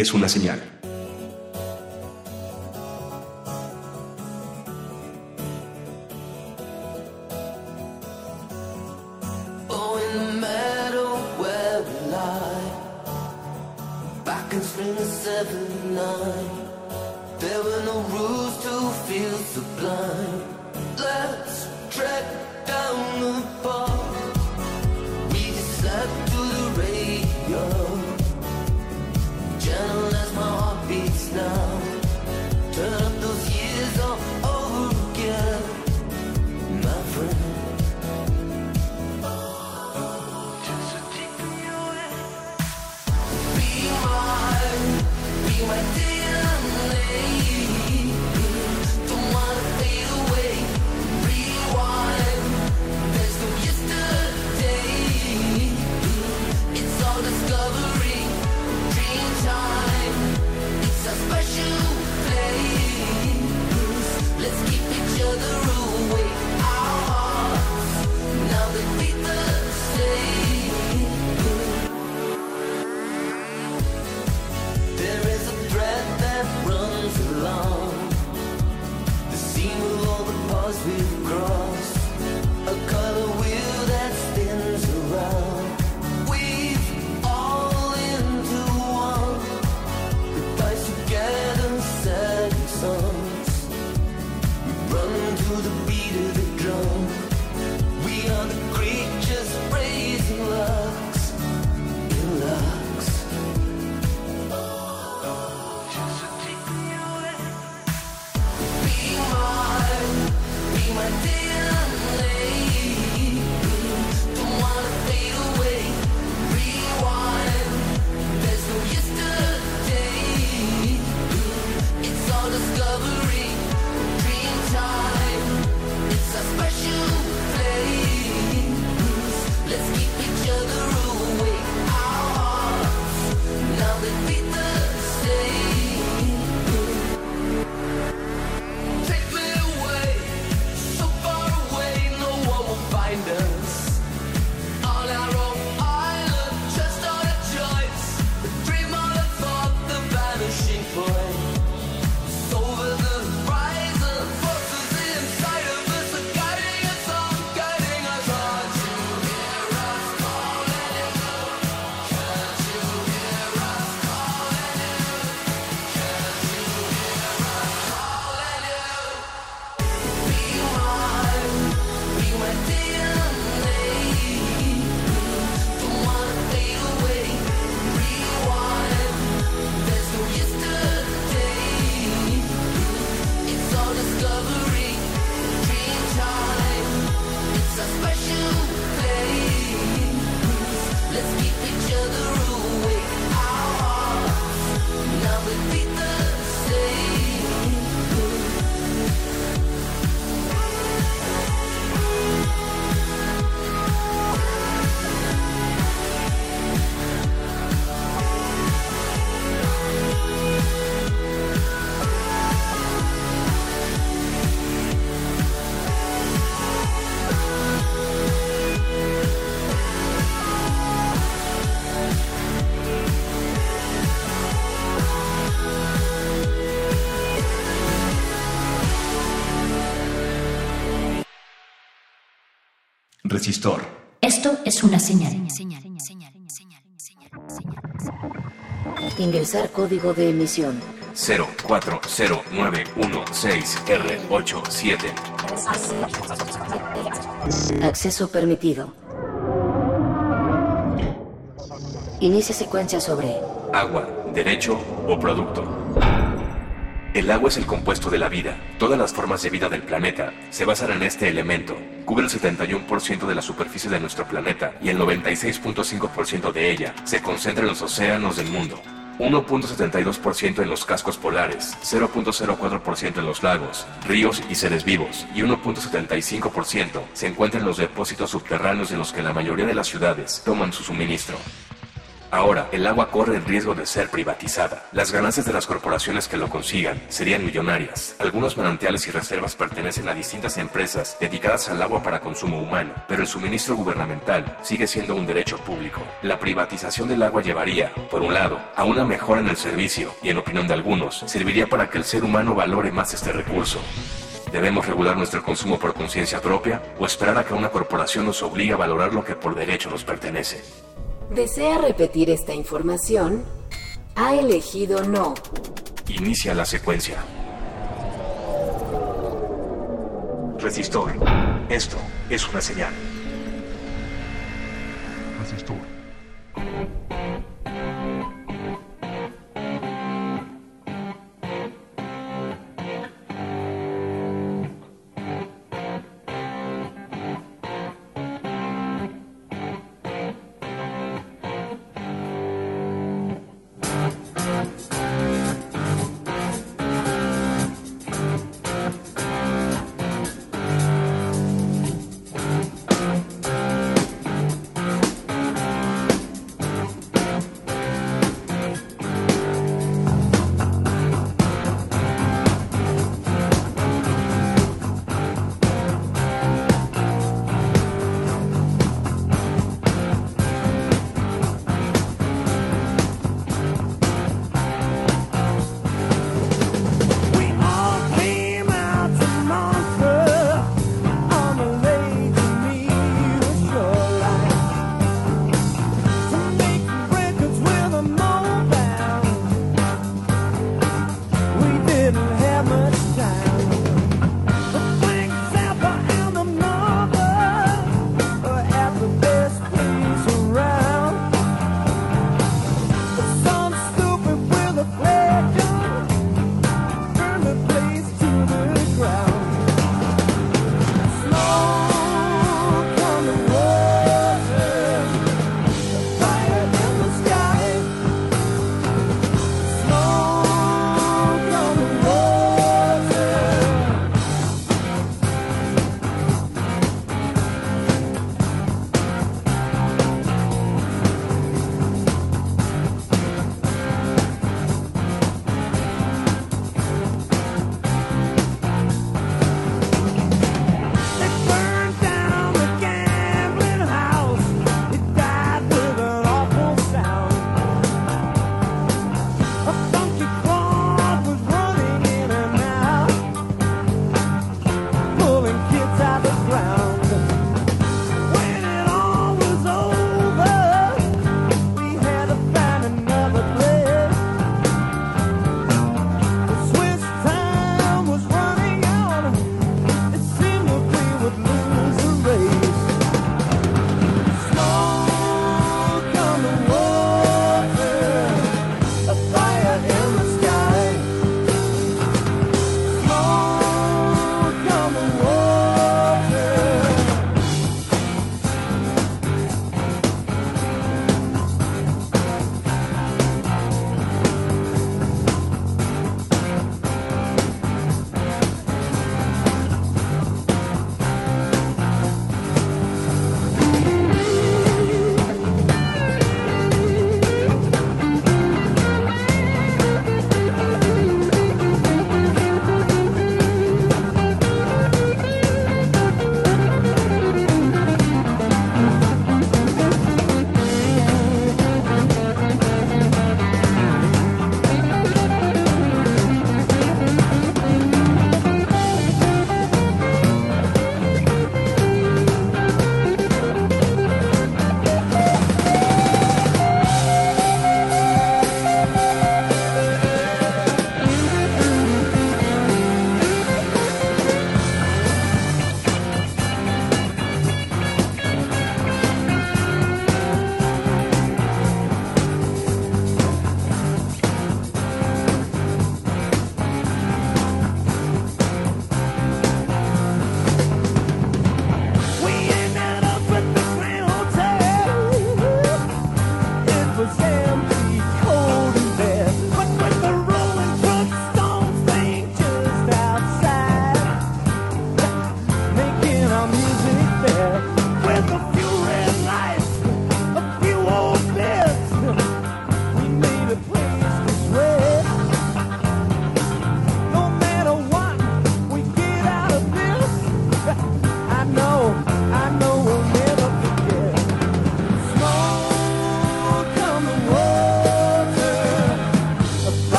es una señal. resistor. Esto es una señal. Ingresar código de emisión. 040916R87. Acceso permitido. Inicia secuencia sobre agua, derecho o producto. El agua es el compuesto de la vida. Todas las formas de vida del planeta se basan en este elemento. Cubre el 71% de la superficie de nuestro planeta y el 96.5% de ella se concentra en los océanos del mundo. 1.72% en los cascos polares, 0.04% en los lagos, ríos y seres vivos, y 1.75% se encuentra en los depósitos subterráneos en los que la mayoría de las ciudades toman su suministro. Ahora, el agua corre el riesgo de ser privatizada. Las ganancias de las corporaciones que lo consigan serían millonarias. Algunos manantiales y reservas pertenecen a distintas empresas dedicadas al agua para consumo humano, pero el suministro gubernamental sigue siendo un derecho público. La privatización del agua llevaría, por un lado, a una mejora en el servicio y, en opinión de algunos, serviría para que el ser humano valore más este recurso. ¿Debemos regular nuestro consumo por conciencia propia o esperar a que una corporación nos obligue a valorar lo que por derecho nos pertenece? ¿Desea repetir esta información? Ha elegido no. Inicia la secuencia. Resistor. Esto es una señal. Resistor.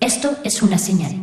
Esto es una señal.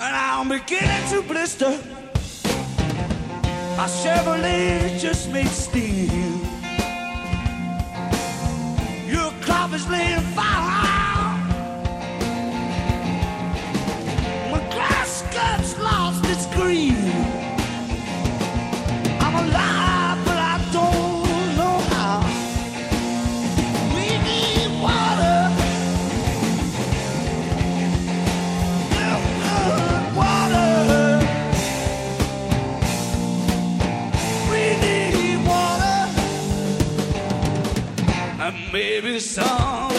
and I'm beginning to blister. My Chevrolet just made steel. Your crop is laying fire. My glass cup's lost its green. baby song.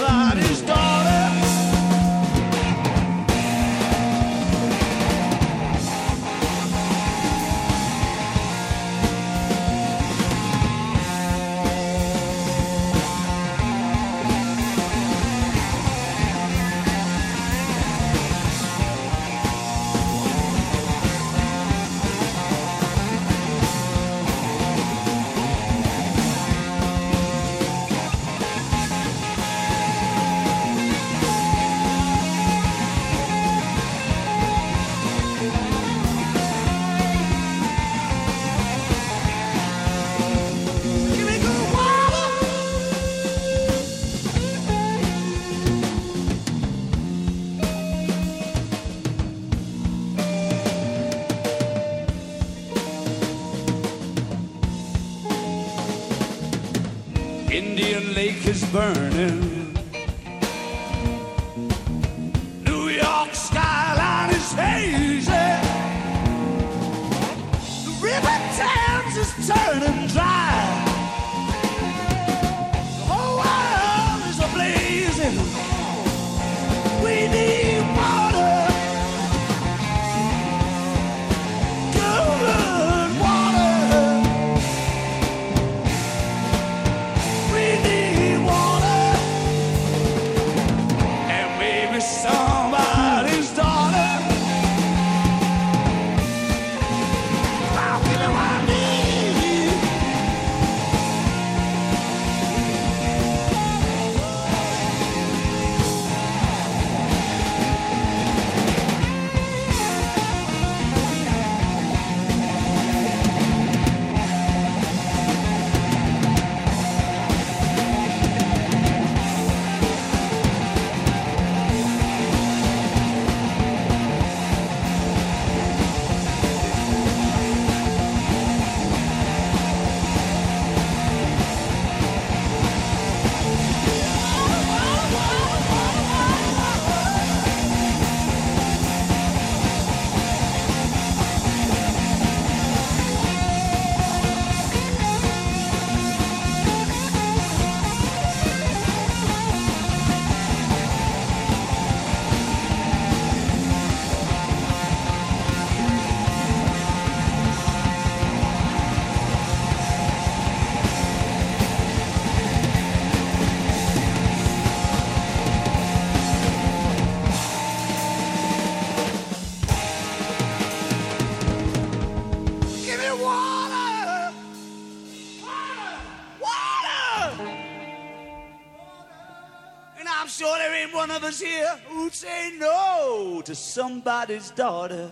Here who'd say no to somebody's daughter?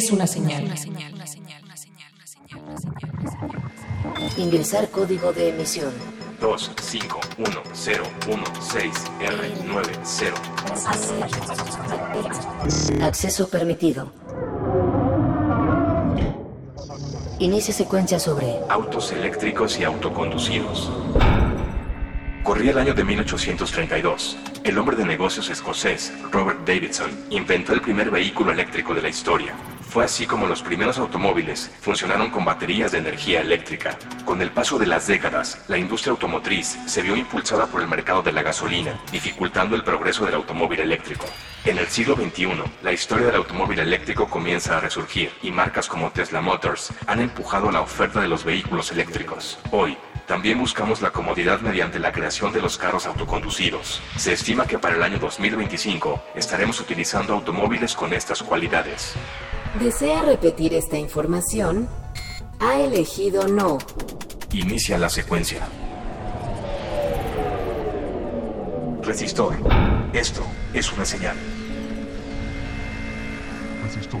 Es una señal. Ingresar código de emisión. 25116R90. Acceso permitido. Inicia secuencia sobre Autos eléctricos y autoconducidos. Corría el año de 1832. El hombre de negocios escocés, Robert Davidson, inventó el primer vehículo eléctrico de la historia. Fue así como los primeros automóviles funcionaron con baterías de energía eléctrica. Con el paso de las décadas, la industria automotriz se vio impulsada por el mercado de la gasolina, dificultando el progreso del automóvil eléctrico. En el siglo XXI, la historia del automóvil eléctrico comienza a resurgir y marcas como Tesla Motors han empujado la oferta de los vehículos eléctricos. Hoy, también buscamos la comodidad mediante la creación de los carros autoconducidos. Se estima que para el año 2025 estaremos utilizando automóviles con estas cualidades. ¿Desea repetir esta información? Ha elegido no. Inicia la secuencia. Resistor. Esto es una señal. Resistor.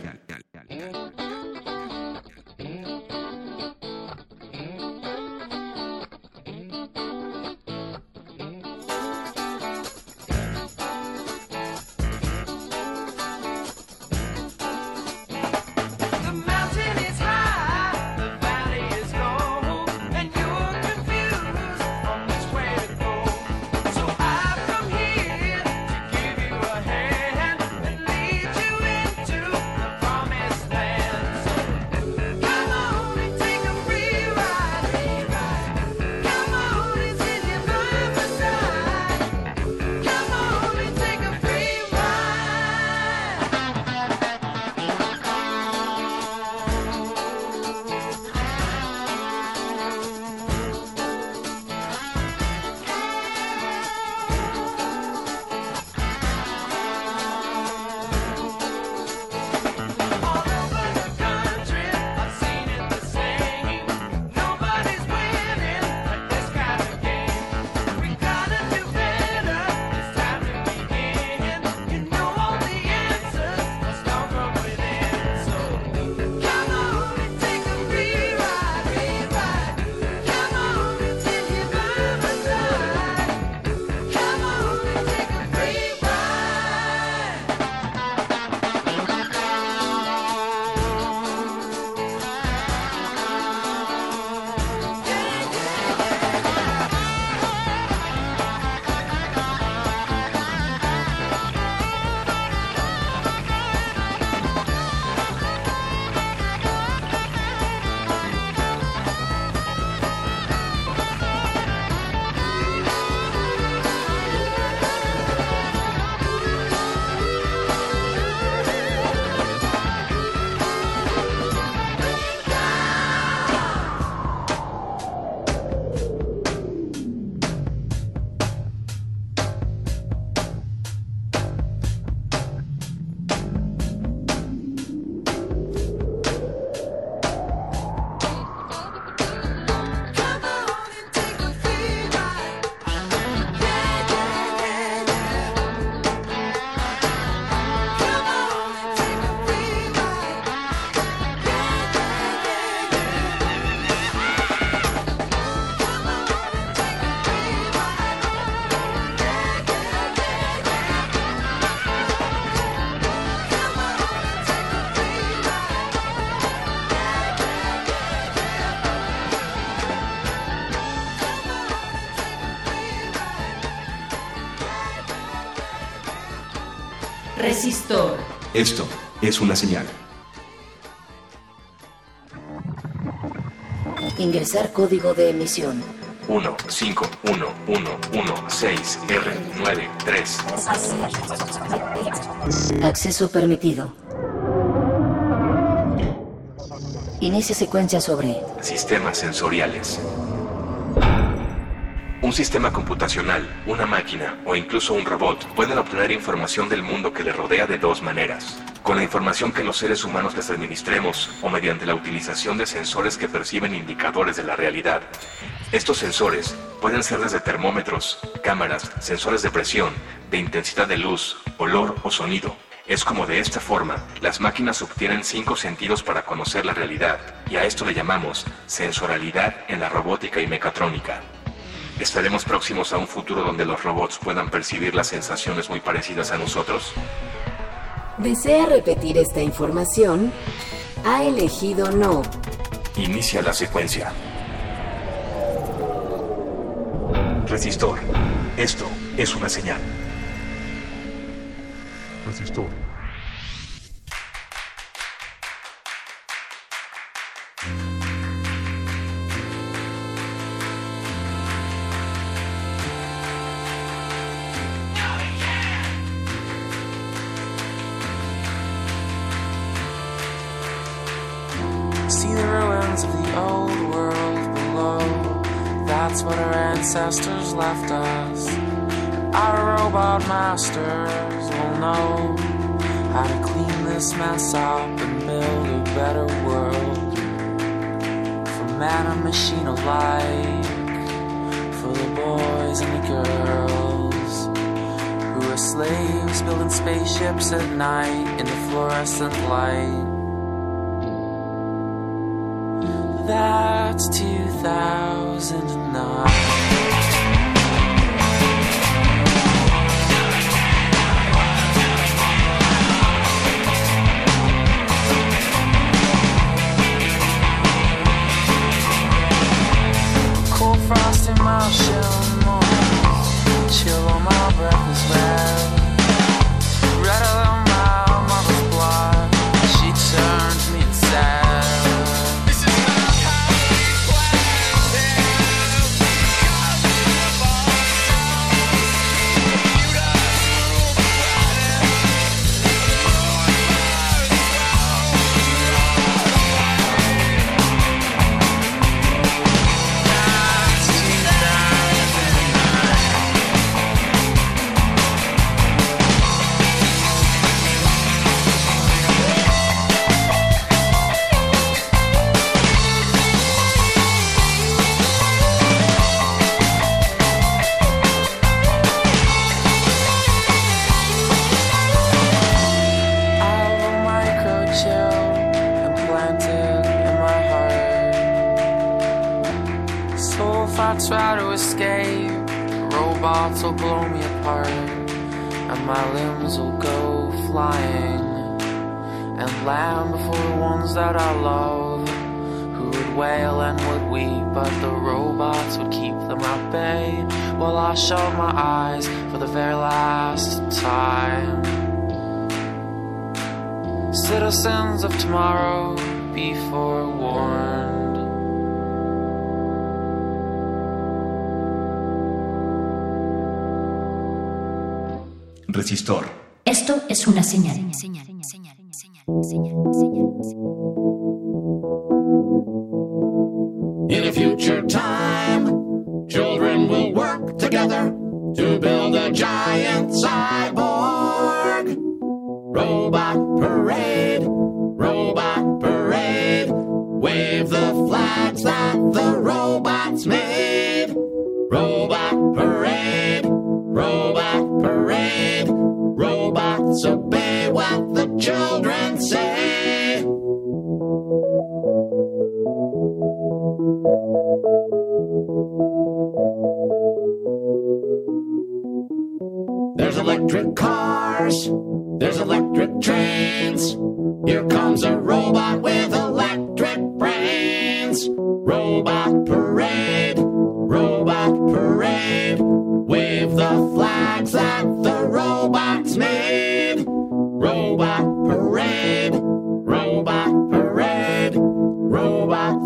Esto es una señal. Ingresar código de emisión. 1, 5, 1, 1, 1, 6, R, 9, 3. Acceso permitido. Inicia secuencia sobre Sistemas sensoriales. Un sistema computacional, una máquina o incluso un robot pueden obtener información del mundo que le rodea de dos maneras. Con la información que los seres humanos les administremos o mediante la utilización de sensores que perciben indicadores de la realidad. Estos sensores pueden ser desde termómetros, cámaras, sensores de presión, de intensidad de luz, olor o sonido. Es como de esta forma, las máquinas obtienen cinco sentidos para conocer la realidad, y a esto le llamamos sensorialidad en la robótica y mecatrónica. ¿Estaremos próximos a un futuro donde los robots puedan percibir las sensaciones muy parecidas a nosotros? ¿Desea repetir esta información? Ha elegido no. Inicia la secuencia. Resistor. Esto es una señal. Resistor.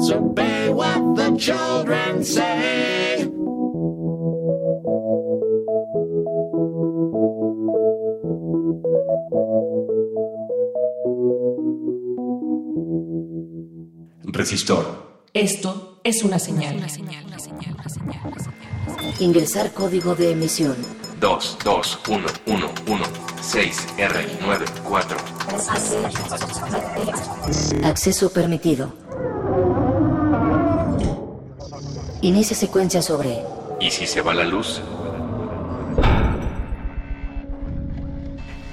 What the children say. Resistor. Esto es una señal. Ingresar código de emisión. 2, 2, 1, 1, 1, 6, R, 9, 4. Acceso permitido. Inicia secuencia sobre ¿Y si se va la luz?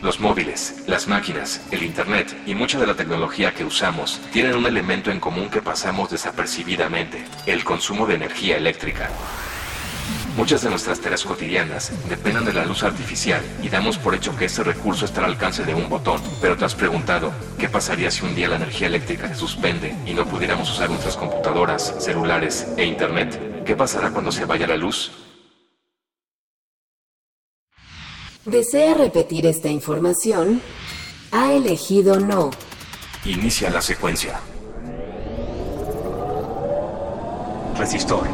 Los móviles, las máquinas, el Internet y mucha de la tecnología que usamos tienen un elemento en común que pasamos desapercibidamente, el consumo de energía eléctrica. Muchas de nuestras tareas cotidianas dependen de la luz artificial y damos por hecho que ese recurso está al alcance de un botón. Pero te has preguntado, ¿qué pasaría si un día la energía eléctrica se suspende y no pudiéramos usar nuestras computadoras, celulares e Internet? ¿Qué pasará cuando se vaya la luz? ¿Desea repetir esta información? Ha elegido no. Inicia la secuencia. Resistor.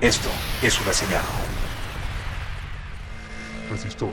Esto es una señal. Resistor.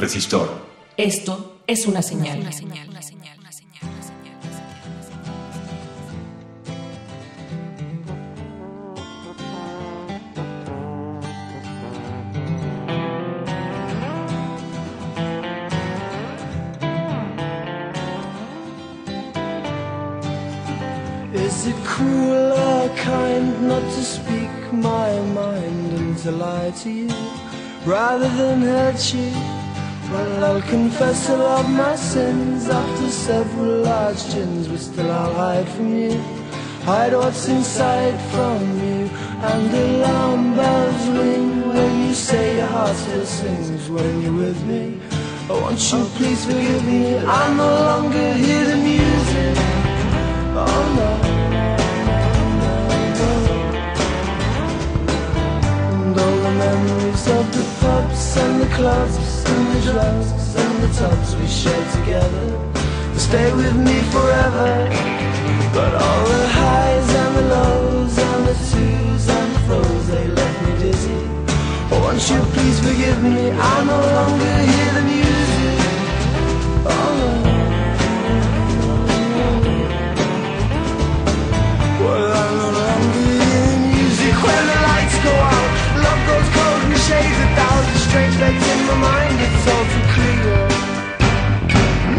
resistor. Esto es una señal. Una señal, una señal, una señal. Is it cruel or kind not to speak my mind and to lie to you rather than hurt you? Well, I'll confess a lot of my sins. After several large gins we still I'll hide from you. Hide what's inside from you. And alarm bells ring When you say your heart still sings When you're with me. Oh, want you please forgive me. I no longer hear the music Oh no. And all the memories of the pubs and the clubs and the drugs and the tubs we shared together will stay with me forever. But all the highs and the lows and the twos and the throws, they left me dizzy. Oh, won't you please forgive me? I no longer hear the music. Oh, no. Well, I no longer hear the music when the lights go out. Love goes cold and shades of thousand strange lights in my mind. It's all too clear.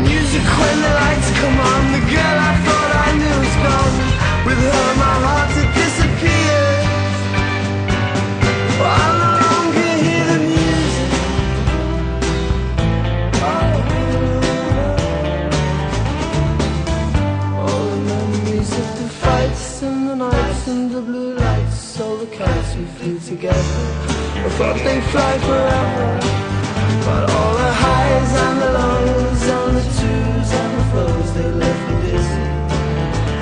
Music when the lights come on. The girl I thought I knew is gone. With her, my heart to disappear. I no longer hear the music. Oh, oh. All the memories of the fights and the nights and the blue lights. All the kites we flew together. Thought they'd fly forever. But all the highs and the lows and the twos and the flows, they left me dizzy.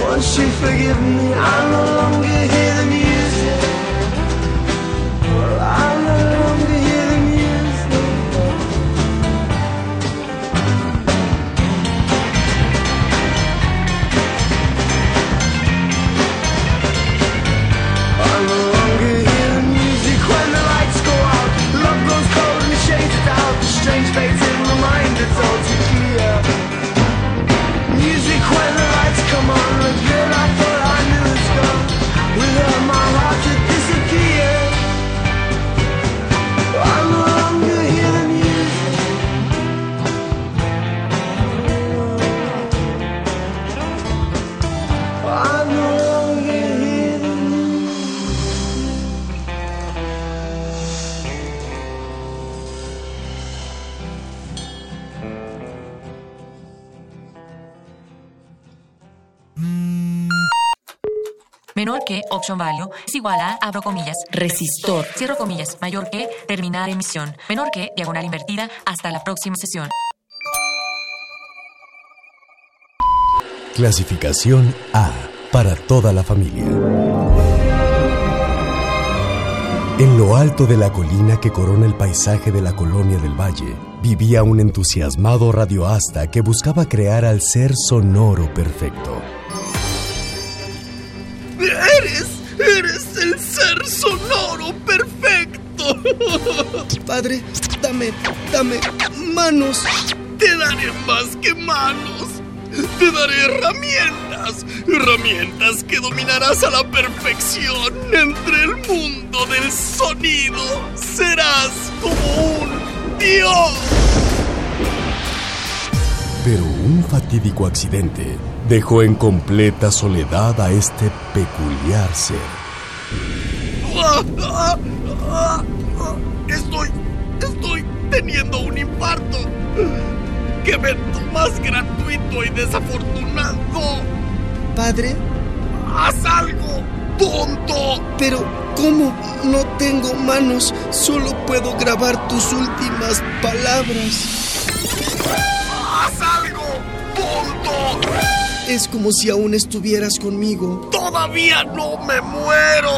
Won't you forgive me? I'm no longer hear option value, es igual a, abro comillas, resistor, cierro comillas, mayor que, terminar emisión, menor que, diagonal invertida, hasta la próxima sesión. Clasificación A para toda la familia. En lo alto de la colina que corona el paisaje de la colonia del Valle, vivía un entusiasmado radioasta que buscaba crear al ser sonoro perfecto. [LAUGHS] Padre, dame, dame manos. Te daré más que manos. Te daré herramientas. Herramientas que dominarás a la perfección. Entre el mundo del sonido serás como un dios. Pero un fatídico accidente dejó en completa soledad a este peculiar ser. [LAUGHS] Ah. Estoy. Estoy teniendo un infarto. ¡Qué evento más gratuito y desafortunado! Padre, ¡Haz algo, tonto! pero ¿cómo no tengo manos? Solo puedo grabar tus últimas palabras. ¡Haz algo, tonto! Es como si aún estuvieras conmigo. ¡Todavía no me muero!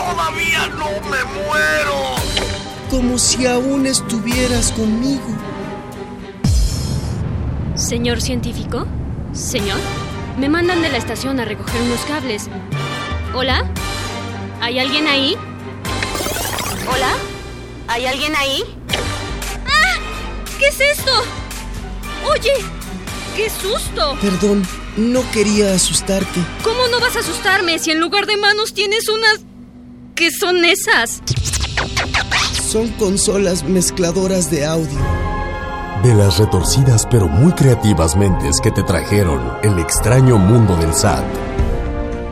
¡Todavía no me muero! Como si aún estuvieras conmigo. Señor científico. Señor. Me mandan de la estación a recoger unos cables. ¿Hola? ¿Hay alguien ahí? ¿Hola? ¿Hay alguien ahí? ¡Ah! ¿Qué es esto? Oye, qué susto. Perdón, no quería asustarte. ¿Cómo no vas a asustarme si en lugar de manos tienes unas... ¿Qué son esas? Son consolas mezcladoras de audio. De las retorcidas pero muy creativas mentes que te trajeron el extraño mundo del SAT.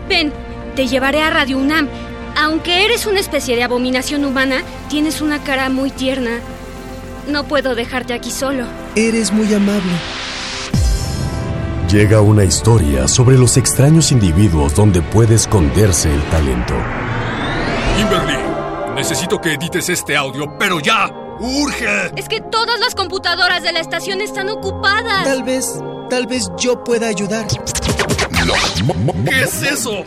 Ven, te llevaré a Radio UNAM. Aunque eres una especie de abominación humana, tienes una cara muy tierna. No puedo dejarte aquí solo. Eres muy amable. Llega una historia sobre los extraños individuos donde puede esconderse el talento. Kimberly, necesito que edites este audio, pero ya. ¡Urge! Es que todas las computadoras de la estación están ocupadas. Tal vez, tal vez yo pueda ayudar. ¿Qué es eso?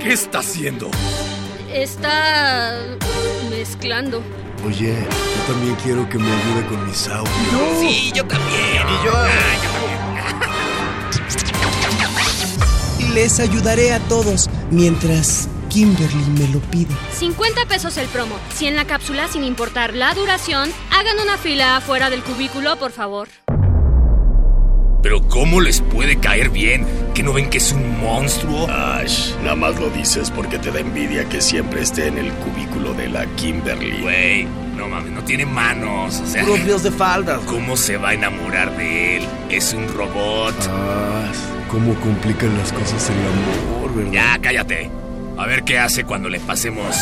¿Qué, está haciendo? Está mezclando. Oye, yo también quiero que me ayude con mis audios. Sí, yo también. Y yo. Les ayudaré a todos mientras Kimberly me lo pide. 50 pesos el promo. Si en la cápsula, sin importar la duración, hagan una fila afuera del cubículo, por favor. Pero ¿cómo les puede caer bien? ¿Que no ven que es un monstruo? Ash, nada más lo dices porque te da envidia que siempre esté en el cubículo de la Kimberly. Güey, no mames, no tiene manos. O sea, Puros de faldas. ¿cómo se va a enamorar de él? Es un robot. Ah, cómo complican las cosas el amor, ¿verdad? Ya, cállate. A ver qué hace cuando le pasemos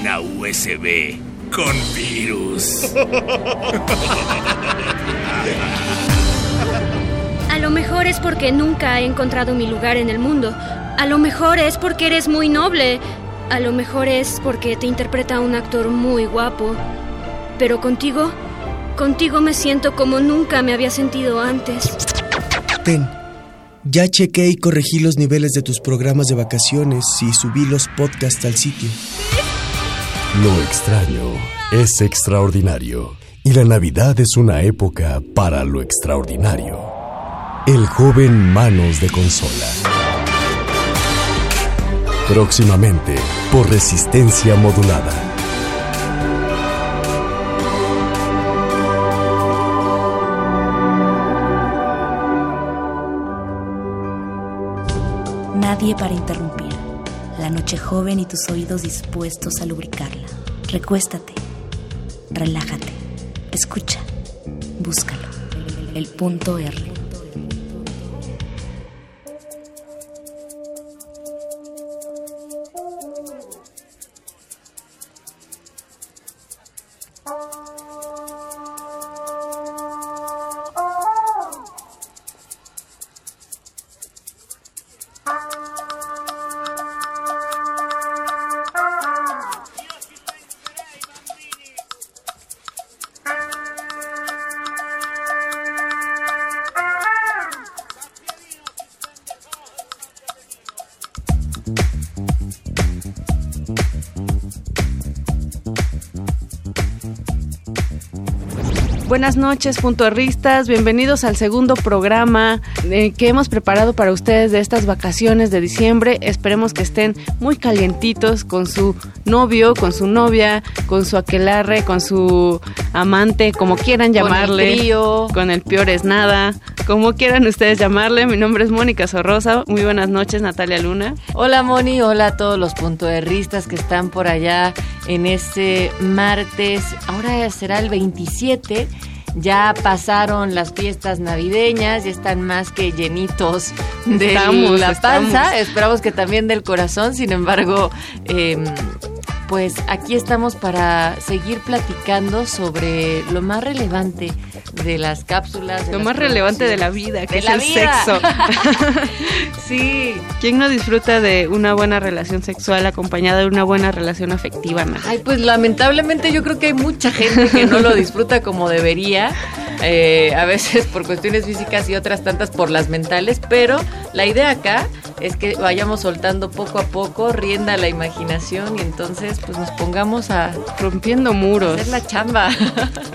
una USB con virus. A lo mejor es porque nunca he encontrado mi lugar en el mundo. A lo mejor es porque eres muy noble. A lo mejor es porque te interpreta un actor muy guapo. Pero contigo, contigo me siento como nunca me había sentido antes. Ten. Ya chequé y corregí los niveles de tus programas de vacaciones y subí los podcasts al sitio. Lo extraño es extraordinario y la Navidad es una época para lo extraordinario. El joven Manos de Consola. Próximamente por resistencia modulada. Para interrumpir. La noche joven y tus oídos dispuestos a lubricarla. Recuéstate. Relájate. Escucha. Búscalo. El punto R. Buenas noches, puntuarristas. Bienvenidos al segundo programa eh, que hemos preparado para ustedes de estas vacaciones de diciembre. Esperemos que estén muy calientitos con su novio, con su novia, con su aquelarre, con su amante, como quieran Con el llamarle. trío. Con el peor es nada. Como quieran ustedes llamarle. Mi nombre es Mónica Sorrosa. Muy buenas noches, Natalia Luna. Hola Moni, hola a todos los puntoerristas que están por allá en este martes. Ahora será el 27. Ya pasaron las fiestas navideñas, ya están más que llenitos de Estamos, la estamos. panza. Esperamos que también del corazón. Sin embargo, em, pues aquí estamos para seguir platicando sobre lo más relevante de las cápsulas. de Lo las más relevante de la vida, que De es el vida. sexo. [LAUGHS] sí. ¿Quién no disfruta de una buena relación sexual acompañada de una buena relación afectiva, Ana? Ay, pues lamentablemente yo creo que hay mucha gente que no lo disfruta como debería. Eh, a veces por cuestiones físicas y otras tantas por las mentales, pero la idea acá es que vayamos soltando poco a poco, rienda la imaginación y entonces pues nos pongamos a rompiendo muros. hacer la chamba. [LAUGHS]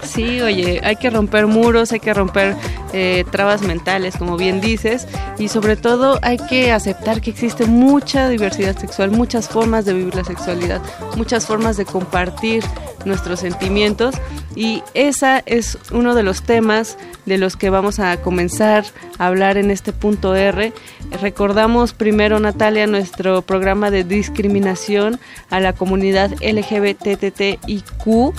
Sí, oye, hay que romper muros, hay que romper eh, trabas mentales, como bien dices, y sobre todo hay que aceptar que existe mucha diversidad sexual, muchas formas de vivir la sexualidad, muchas formas de compartir nuestros sentimientos y esa es uno de los temas de los que vamos a comenzar a hablar en este punto R. Recordamos primero, Natalia, nuestro programa de discriminación a la comunidad LGBTTIQ.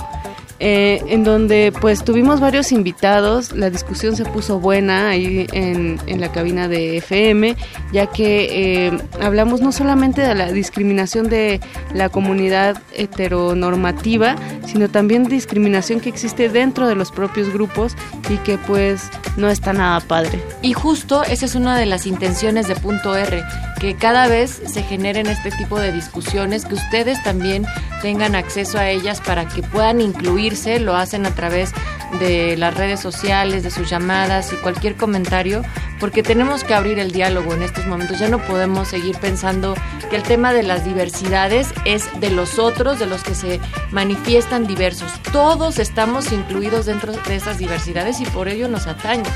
Eh, en donde pues tuvimos varios invitados, la discusión se puso buena ahí en, en la cabina de FM, ya que eh, hablamos no solamente de la discriminación de la comunidad heteronormativa, sino también discriminación que existe dentro de los propios grupos y que pues no está nada padre. Y justo esa es una de las intenciones de Punto R, que cada vez se generen este tipo de discusiones, que ustedes también tengan acceso a ellas para que puedan lo hacen a través de las redes sociales, de sus llamadas y cualquier comentario, porque tenemos que abrir el diálogo en estos momentos. Ya no podemos seguir pensando que el tema de las diversidades es de los otros, de los que se manifiestan diversos. Todos estamos incluidos dentro de esas diversidades y por ello nos atañe.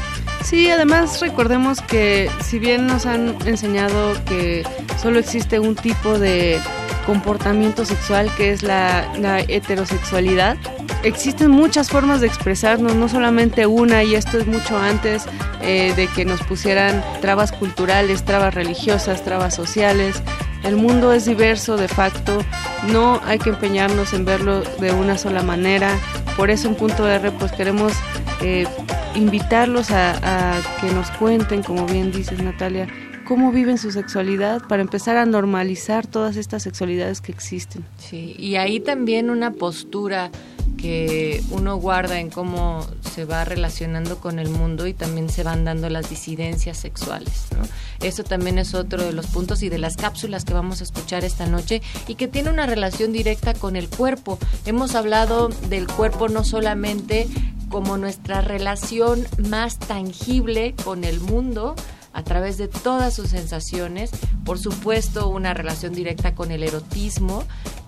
Sí, además recordemos que si bien nos han enseñado que solo existe un tipo de comportamiento sexual que es la, heterosexualidad. Existen muchas formas de expresarnos, no solamente una, y esto es mucho antes eh, de que nos pusieran trabas culturales, trabas religiosas, trabas sociales. El mundo es diverso de facto, no hay que empeñarnos en verlo de una sola manera. Por eso en punto R pues queremos eh, invitarlos a, a que nos cuenten, como bien dices Natalia, cómo viven su sexualidad para empezar a normalizar todas estas sexualidades que existen. Sí, y ahí también una postura que uno guarda en cómo se va relacionando con el mundo y también se van dando las disidencias sexuales. ¿no? Eso también es otro de los puntos y de las cápsulas que vamos a escuchar esta noche y que tiene una relación directa con el cuerpo. Hemos hablado del cuerpo no solamente como nuestra relación más tangible con el mundo, a través de todas sus sensaciones, por supuesto una relación directa con el erotismo,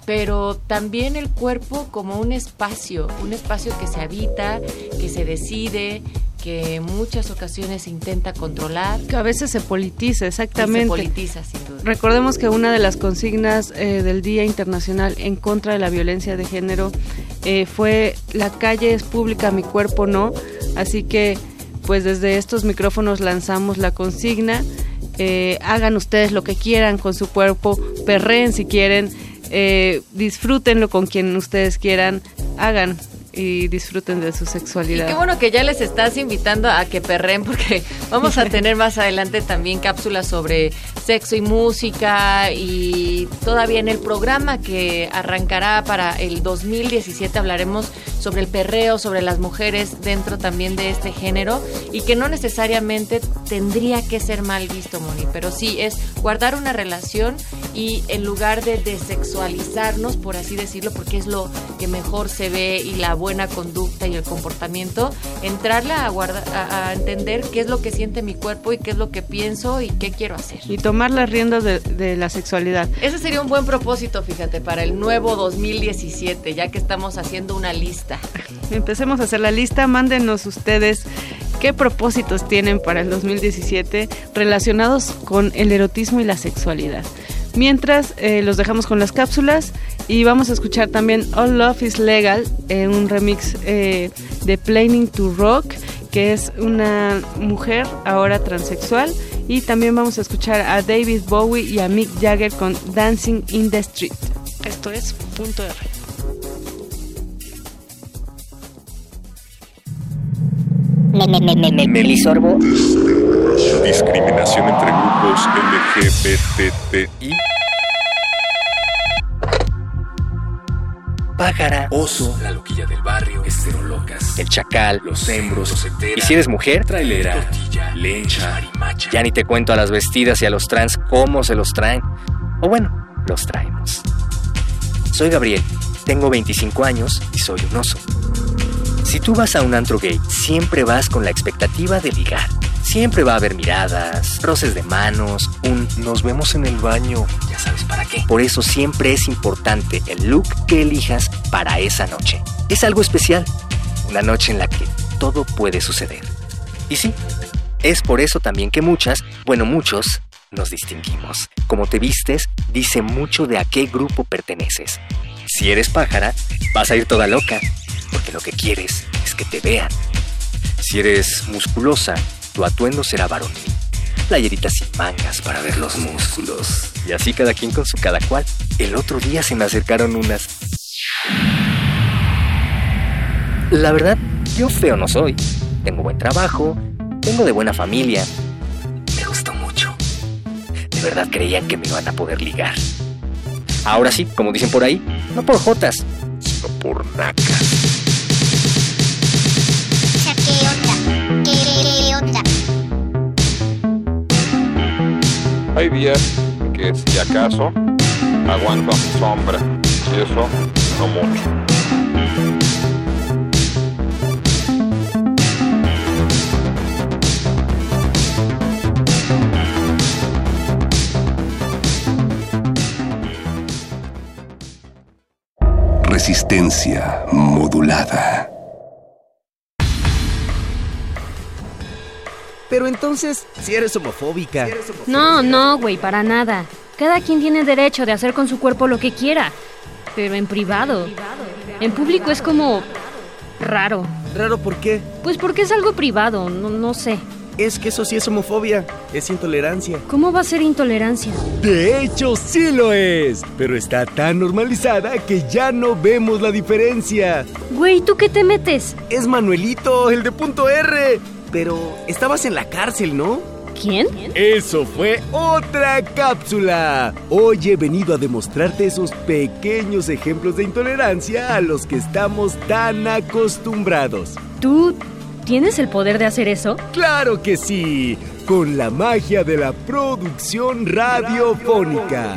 pero también el cuerpo como un espacio, un espacio que se habita, que se decide, que en muchas ocasiones se intenta controlar. Que a veces se politiza, exactamente. Se politiza, sin duda. Recordemos que una de las consignas eh, del Día Internacional en contra de la violencia de género eh, fue la calle es pública, mi cuerpo no. Así que pues desde estos micrófonos lanzamos la consigna. Eh, hagan ustedes lo que quieran con su cuerpo, perreen si quieren, eh, disfrútenlo con quien ustedes quieran, hagan y disfruten de su Y sexualidad. qué bueno que ya les estás invitando a que perren porque [LAUGHS] vamos a tener más adelante también cápsulas sobre sexo y música y todavía en el programa que arrancará para el 2017 hablaremos sobre el perreo, sobre las mujeres dentro también de este género y que no necesariamente tendría que ser mal visto, Moni, pero sí es guardar una relación y en lugar de desexualizarnos, por así decirlo, porque es lo que mejor se ve y la buena conducta y el comportamiento, entrarle a, guarda- a, a entender qué es lo que siente mi cuerpo y qué es lo que pienso y qué quiero hacer. Y tomar las riendas de, de la sexualidad. Ese sería un buen propósito, fíjate, para el nuevo 2017, ya que estamos haciendo una lista. Empecemos a hacer la lista, mándenos ustedes qué propósitos tienen para el 2017 relacionados con el erotismo y la sexualidad. Mientras eh, los dejamos con las cápsulas y vamos a escuchar también All Love is Legal, eh, un remix eh, de Planning to Rock, que es una mujer ahora transexual. Y también vamos a escuchar a David Bowie y a Mick Jagger con Dancing in the Street. Esto es punto R. Melisorbo. Discriminación entre grupos LGBTI. Pájara. Oso, la loquilla del barrio, esterolocas, El chacal. los hembros, los Y si eres mujer, trailera, tortilla, lencha, marimacha. ya ni te cuento a las vestidas y a los trans cómo se los traen. O bueno, los traemos. Soy Gabriel, tengo 25 años y soy un oso. Si tú vas a un antro gay, siempre vas con la expectativa de ligar. Siempre va a haber miradas, roces de manos, un nos vemos en el baño, ya sabes para qué. Por eso siempre es importante el look que elijas para esa noche. Es algo especial, una noche en la que todo puede suceder. Y sí, es por eso también que muchas, bueno muchos, nos distinguimos. Como te vistes, dice mucho de a qué grupo perteneces. Si eres pájara, vas a ir toda loca, porque lo que quieres es que te vean. Si eres musculosa, tu atuendo será varonil. Playeritas sin mangas para ver los músculos. Y así cada quien con su cada cual. El otro día se me acercaron unas... La verdad, yo feo no soy. Tengo buen trabajo, vengo de buena familia. Me gustó mucho. De verdad creían que me iban a poder ligar. Ahora sí, como dicen por ahí, no por jotas, sino por nacas. Hay días que si acaso aguanto a mi sombra y eso no mucho. Resistencia modulada. Pero entonces, si eres homofóbica. No, no, güey, para nada. Cada quien tiene derecho de hacer con su cuerpo lo que quiera, pero en privado. En público es como raro. ¿Raro por qué? Pues porque es algo privado, no, no sé. Es que eso sí es homofobia, es intolerancia. ¿Cómo va a ser intolerancia? De hecho, sí lo es, pero está tan normalizada que ya no vemos la diferencia. Güey, ¿tú qué te metes? Es Manuelito, el de punto R. Pero estabas en la cárcel, ¿no? ¿Quién? Eso fue otra cápsula. Hoy he venido a demostrarte esos pequeños ejemplos de intolerancia a los que estamos tan acostumbrados. ¿Tú tienes el poder de hacer eso? Claro que sí, con la magia de la producción radiofónica.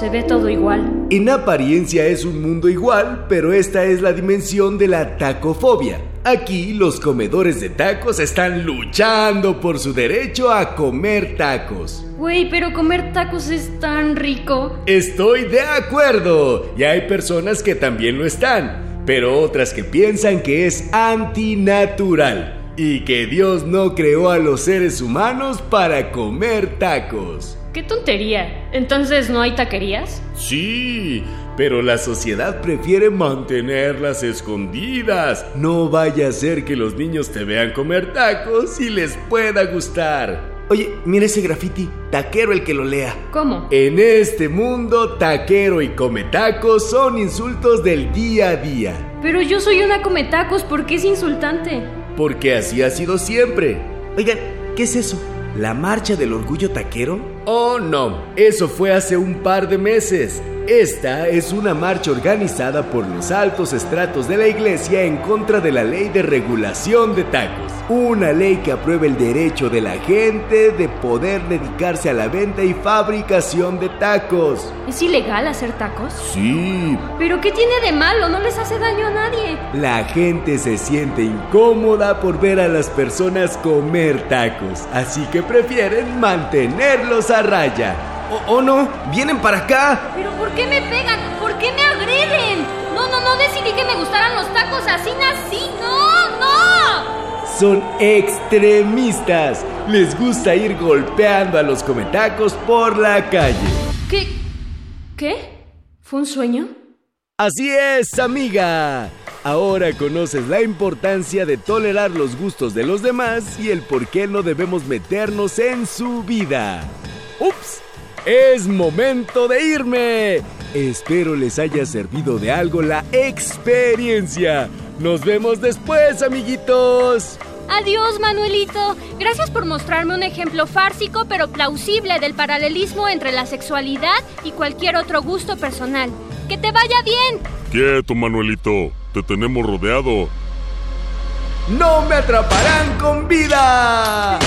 Se ve todo igual. En apariencia es un mundo igual, pero esta es la dimensión de la tacofobia. Aquí los comedores de tacos están luchando por su derecho a comer tacos. Güey, pero comer tacos es tan rico. Estoy de acuerdo. Y hay personas que también lo están, pero otras que piensan que es antinatural y que Dios no creó a los seres humanos para comer tacos. ¡Qué tontería! ¿Entonces no hay taquerías? Sí, pero la sociedad prefiere mantenerlas escondidas. No vaya a ser que los niños te vean comer tacos y les pueda gustar. Oye, mira ese graffiti. Taquero el que lo lea. ¿Cómo? En este mundo, taquero y come tacos son insultos del día a día. Pero yo soy una cometacos, ¿por qué es insultante? Porque así ha sido siempre. Oigan, ¿qué es eso? ¿La marcha del orgullo taquero? Oh, no, eso fue hace un par de meses. Esta es una marcha organizada por los altos estratos de la iglesia en contra de la ley de regulación de tacos. Una ley que aprueba el derecho de la gente de poder dedicarse a la venta y fabricación de tacos. ¿Es ilegal hacer tacos? Sí, ¿Pero qué tiene de malo? No les hace daño a nadie. la gente se siente incómoda por ver a las personas comer tacos, así que prefieren mantenerlos a raya. ¿O, o no? ¿Vienen para acá? ¿Pero por qué me pegan? ¿Por qué me agreden? No, no, no decidí que me gustaran los tacos, así nací. No, no. Son extremistas. Les gusta ir golpeando a los cometacos por la calle. ¿Qué? ¿Qué? ¿Fue un sueño? Así es, amiga. Ahora conoces la importancia de tolerar los gustos de los demás y el por qué no debemos meternos en su vida. ¡Ups! Es momento de irme. Espero les haya servido de algo la experiencia. Nos vemos después, amiguitos. Adiós, Manuelito. Gracias por mostrarme un ejemplo fársico pero plausible del paralelismo entre la sexualidad y cualquier otro gusto personal. ¡Que te vaya bien! Quieto, Manuelito. Te tenemos rodeado. ¡No me atraparán con vida!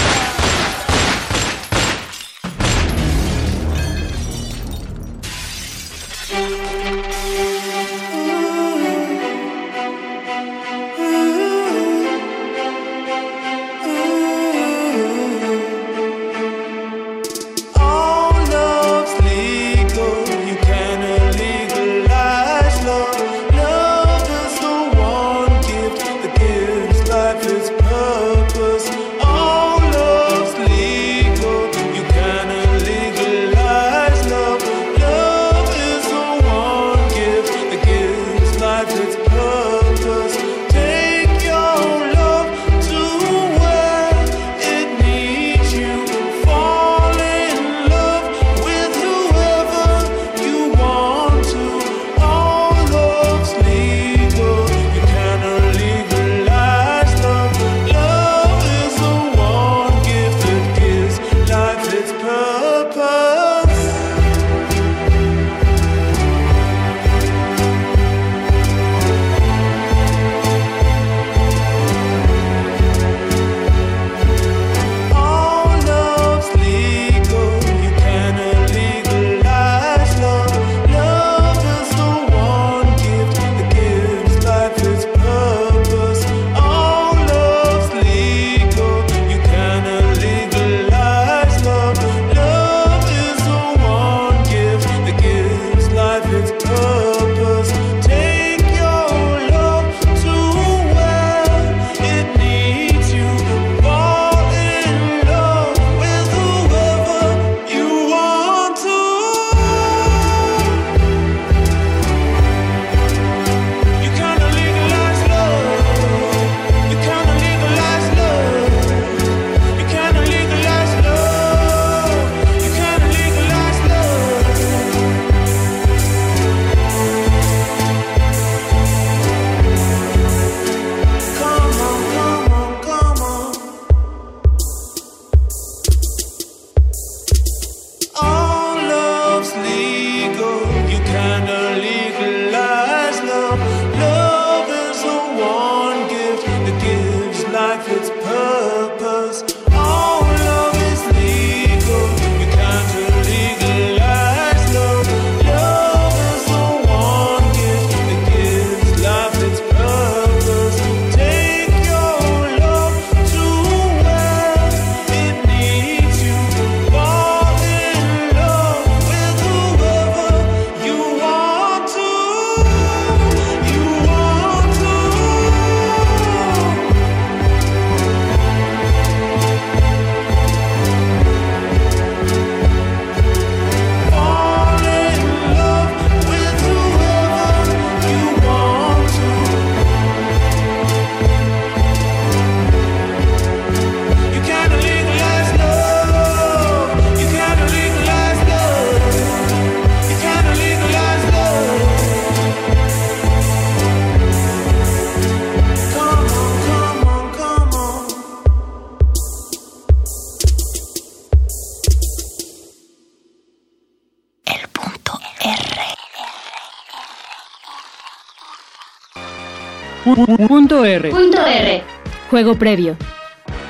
Juego previo.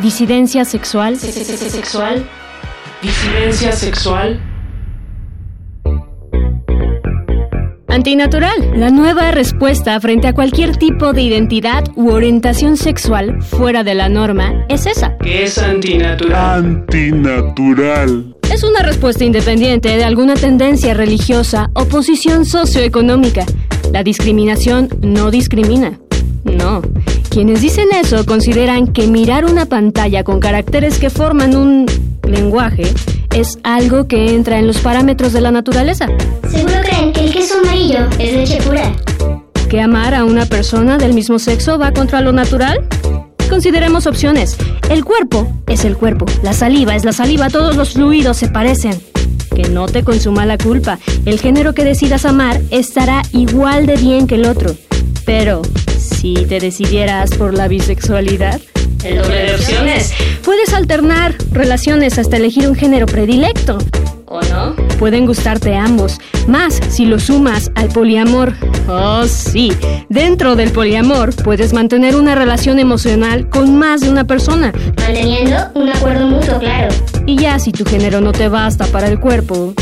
Disidencia sexual. Sexual. Disidencia sexual. Antinatural, la nueva respuesta frente a cualquier tipo de identidad u orientación sexual fuera de la norma es esa. ¿Qué es antinatural? Antinatural. Es una respuesta independiente de alguna tendencia religiosa o posición socioeconómica. La discriminación no discrimina. No. Quienes dicen eso consideran que mirar una pantalla con caracteres que forman un lenguaje es algo que entra en los parámetros de la naturaleza. Seguro creen que el queso amarillo es leche pura. ¿Que amar a una persona del mismo sexo va contra lo natural? Consideremos opciones. El cuerpo es el cuerpo, la saliva es la saliva, todos los fluidos se parecen. Que no te consuma la culpa. El género que decidas amar estará igual de bien que el otro. Pero, si te decidieras por la bisexualidad, El doble de opciones. Puedes alternar relaciones hasta elegir un género predilecto. ¿O no? Pueden gustarte ambos, más si lo sumas al poliamor. Oh, sí. Dentro del poliamor puedes mantener una relación emocional con más de una persona. Manteniendo un acuerdo mutuo claro. Y ya si tu género no te basta para el cuerpo,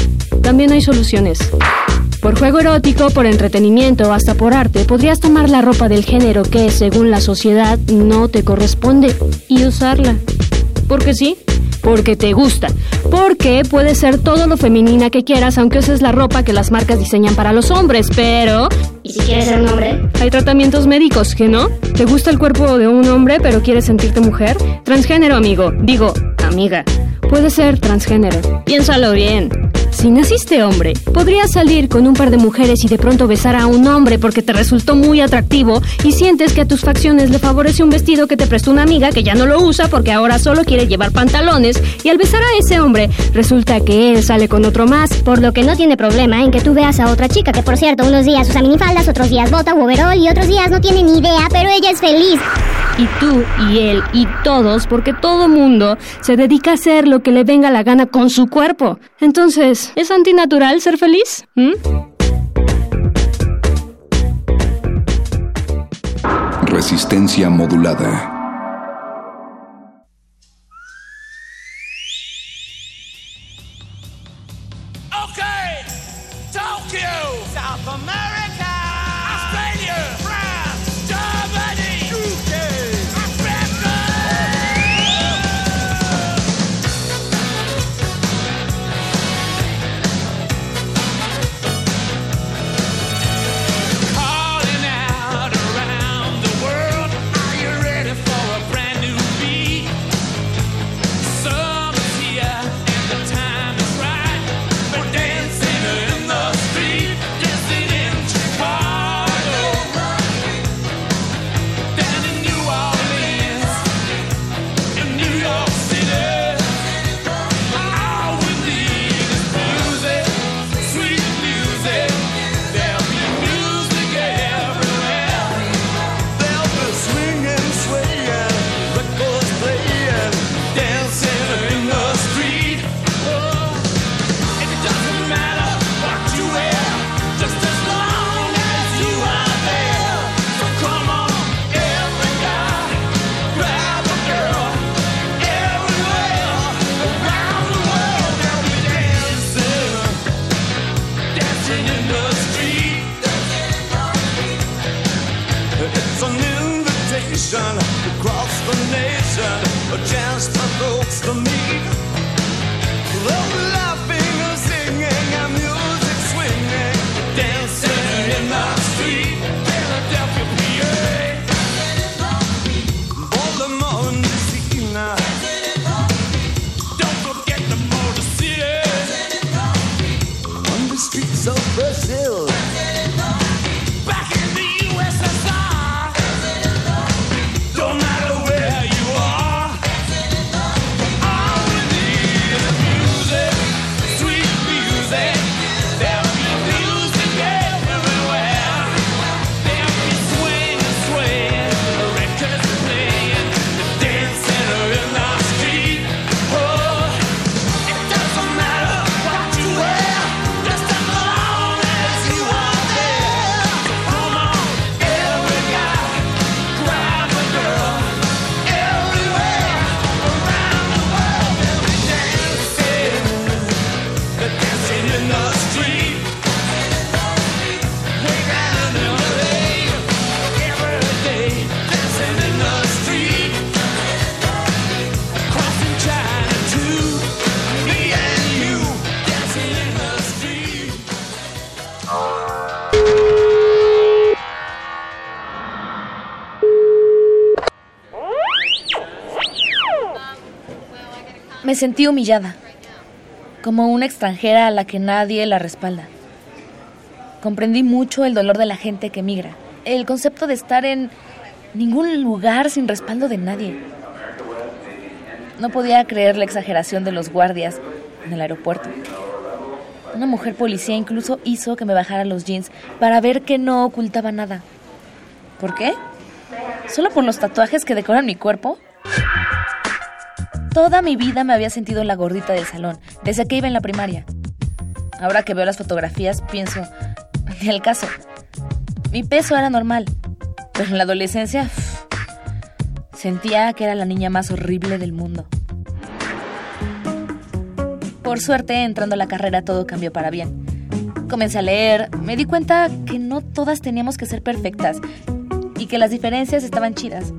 también hay soluciones. Por juego erótico, por entretenimiento, hasta por arte, podrías tomar la ropa del género que, según la sociedad, no te corresponde y usarla. Porque sí, porque te gusta. Porque puede ser todo lo femenina que quieras, aunque uses la ropa que las marcas diseñan para los hombres, pero... ¿Y si quieres ser un hombre? Hay tratamientos médicos, ¿que no? ¿Te gusta el cuerpo de un hombre pero quieres sentirte mujer? Transgénero, amigo. Digo, amiga. Puede ser transgénero. Piénsalo bien. Si naciste hombre, podrías salir con un par de mujeres y de pronto besar a un hombre porque te resultó muy atractivo y sientes que a tus facciones le favorece un vestido que te prestó una amiga que ya no lo usa porque ahora solo quiere llevar pantalones y al besar a ese hombre resulta que él sale con otro más. Por lo que no tiene problema en que tú veas a otra chica que por cierto unos días usa minifaldas, otros días bota u overall y otros días no tiene ni idea, pero ella es feliz. Y tú y él y todos, porque todo mundo se dedica a hacer que le venga la gana con su cuerpo. Entonces, ¿es antinatural ser feliz? ¿Mm? Resistencia modulada. Me sentí humillada, como una extranjera a la que nadie la respalda. Comprendí mucho el dolor de la gente que migra, el concepto de estar en ningún lugar sin respaldo de nadie. No podía creer la exageración de los guardias en el aeropuerto. Una mujer policía incluso hizo que me bajara los jeans para ver que no ocultaba nada. ¿Por qué? ¿Solo por los tatuajes que decoran mi cuerpo? Toda mi vida me había sentido la gordita del salón, desde que iba en la primaria. Ahora que veo las fotografías, pienso, ni al caso. Mi peso era normal, pero en la adolescencia sentía que era la niña más horrible del mundo. Por suerte, entrando a la carrera todo cambió para bien. Comencé a leer, me di cuenta que no todas teníamos que ser perfectas y que las diferencias estaban chidas.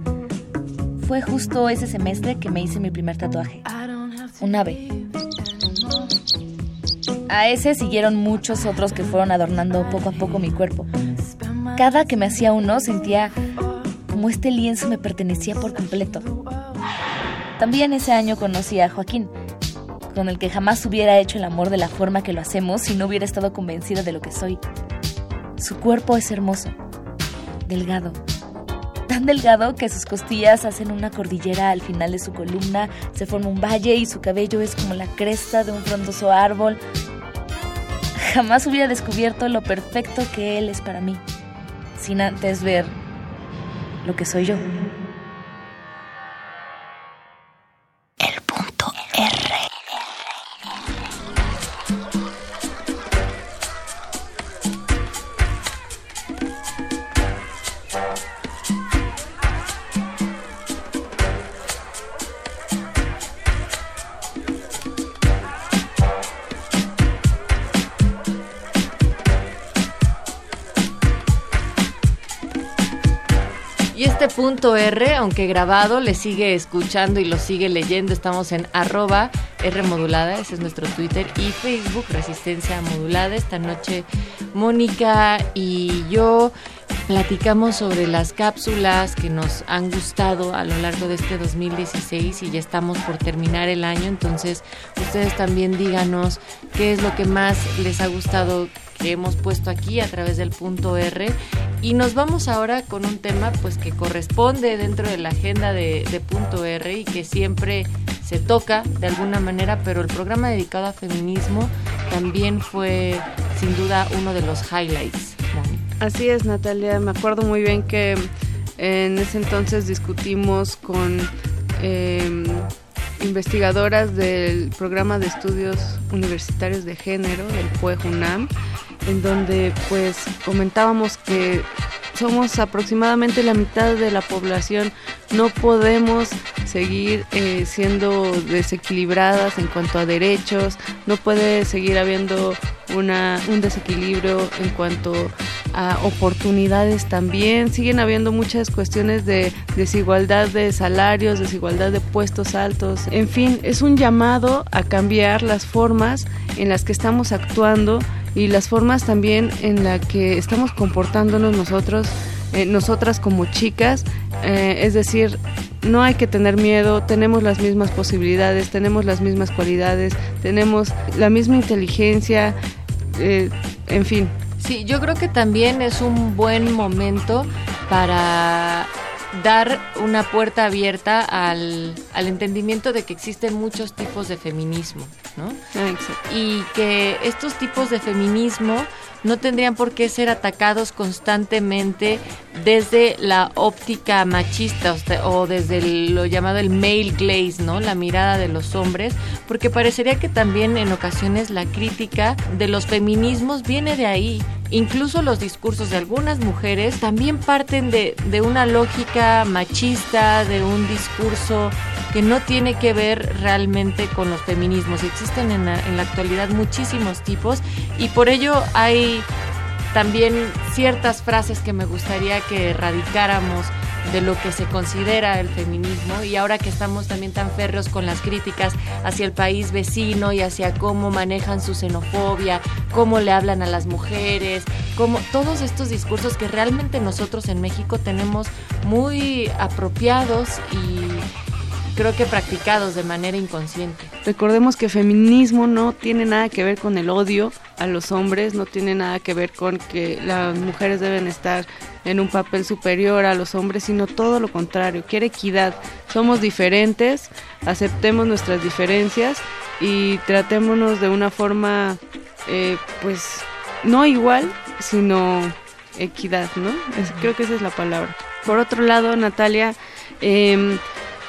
Fue justo ese semestre que me hice mi primer tatuaje. Un ave. A ese siguieron muchos otros que fueron adornando poco a poco mi cuerpo. Cada que me hacía uno sentía como este lienzo me pertenecía por completo. También ese año conocí a Joaquín, con el que jamás hubiera hecho el amor de la forma que lo hacemos si no hubiera estado convencida de lo que soy. Su cuerpo es hermoso, delgado, tan delgado que sus costillas hacen una cordillera al final de su columna, se forma un valle y su cabello es como la cresta de un frondoso árbol. Jamás hubiera descubierto lo perfecto que él es para mí, sin antes ver lo que soy yo. R, aunque grabado, le sigue escuchando y lo sigue leyendo. Estamos en arroba R modulada, ese es nuestro Twitter y Facebook, Resistencia Modulada. Esta noche Mónica y yo platicamos sobre las cápsulas que nos han gustado a lo largo de este 2016 y ya estamos por terminar el año. Entonces, ustedes también díganos qué es lo que más les ha gustado que hemos puesto aquí a través del punto R. Y nos vamos ahora con un tema pues que corresponde dentro de la agenda de, punto R y que siempre se toca de alguna manera, pero el programa dedicado a feminismo también fue sin duda uno de los highlights. Así es, Natalia. Me acuerdo muy bien que en ese entonces discutimos con eh, investigadoras del programa de estudios universitarios de género, del PUEG UNAM, en donde pues comentábamos que somos aproximadamente la mitad de la población, no podemos seguir eh, siendo desequilibradas en cuanto a derechos, no puede seguir habiendo una, un desequilibrio en cuanto a oportunidades también, siguen habiendo muchas cuestiones de desigualdad de salarios, desigualdad de puestos altos, en fin, es un llamado a cambiar las formas en las que estamos actuando y las formas también en las que estamos comportándonos nosotros, eh, nosotras como chicas, eh, es decir, no hay que tener miedo, tenemos las mismas posibilidades, tenemos las mismas cualidades, tenemos la misma inteligencia, eh, en fin. Sí, yo creo que también es un buen momento para dar una puerta abierta al, al entendimiento de que existen muchos tipos de feminismo, ¿no? Y que estos tipos de feminismo no tendrían por qué ser atacados constantemente desde la óptica machista o desde el- lo llamado el male glaze, ¿no? La mirada de los hombres, porque parecería que también en ocasiones la crítica de los feminismos viene de ahí. Incluso los discursos de algunas mujeres también parten de, de una lógica machista, de un discurso que no tiene que ver realmente con los feminismos. Existen en la, en la actualidad muchísimos tipos y por ello hay también ciertas frases que me gustaría que erradicáramos de lo que se considera el feminismo y ahora que estamos también tan férreos con las críticas hacia el país vecino y hacia cómo manejan su xenofobia, cómo le hablan a las mujeres, cómo todos estos discursos que realmente nosotros en México tenemos muy apropiados y creo que practicados de manera inconsciente. Recordemos que feminismo no tiene nada que ver con el odio a los hombres, no tiene nada que ver con que las mujeres deben estar en un papel superior a los hombres, sino todo lo contrario, quiere equidad. Somos diferentes, aceptemos nuestras diferencias y tratémonos de una forma, eh, pues, no igual, sino equidad, ¿no? Creo que esa es la palabra. Por otro lado, Natalia, em,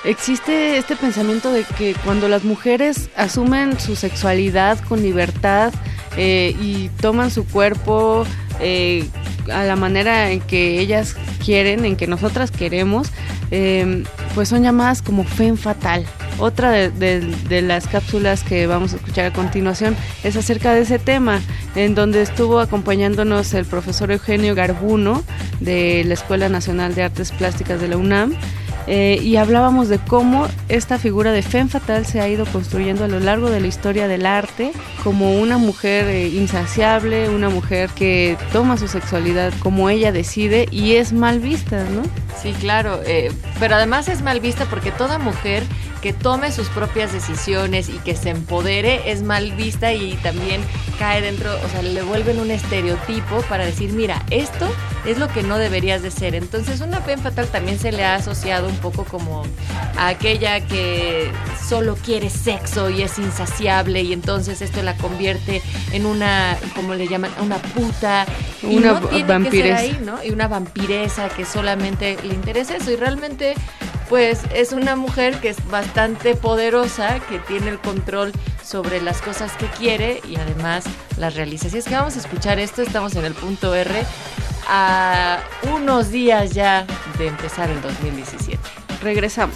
existe este pensamiento de que cuando las mujeres asumen su sexualidad con libertad eh, y toman su cuerpo eh, a la manera en que ellas quieren, en que nosotras queremos, em, pues son llamadas como femme fatal. Otra de, de- de las cápsulas que vamos a escuchar a continuación es acerca de ese tema, en donde estuvo acompañándonos el profesor Eugenio Garbuno de la Escuela Nacional de Artes Plásticas de la UNAM. Eh, y hablábamos de cómo esta figura de femme fatal se ha ido construyendo a lo largo de la historia del arte como una mujer eh, insaciable, una mujer que toma su sexualidad como ella decide y es mal vista, ¿no? Sí, claro, eh, pero además es mal vista porque toda mujer que tome sus propias decisiones y que se empodere es mal vista y también cae dentro, o sea, le vuelven un estereotipo para decir, mira, esto es lo que no deberías de ser. Entonces, una femme fatal también se le ha asociado un poco como a aquella que solo quiere sexo y es insaciable y entonces esto la convierte en una, como le llaman, una puta. Y Una no vampiresa. ahí, ¿no? Y una vampiresa que solamente le interesa eso y realmente pues es una mujer que es bastante poderosa, que tiene el control sobre las cosas que quiere y además las realiza. Así es que vamos a escuchar esto, estamos en el punto R a unos días ya de empezar el 2017. Regresamos.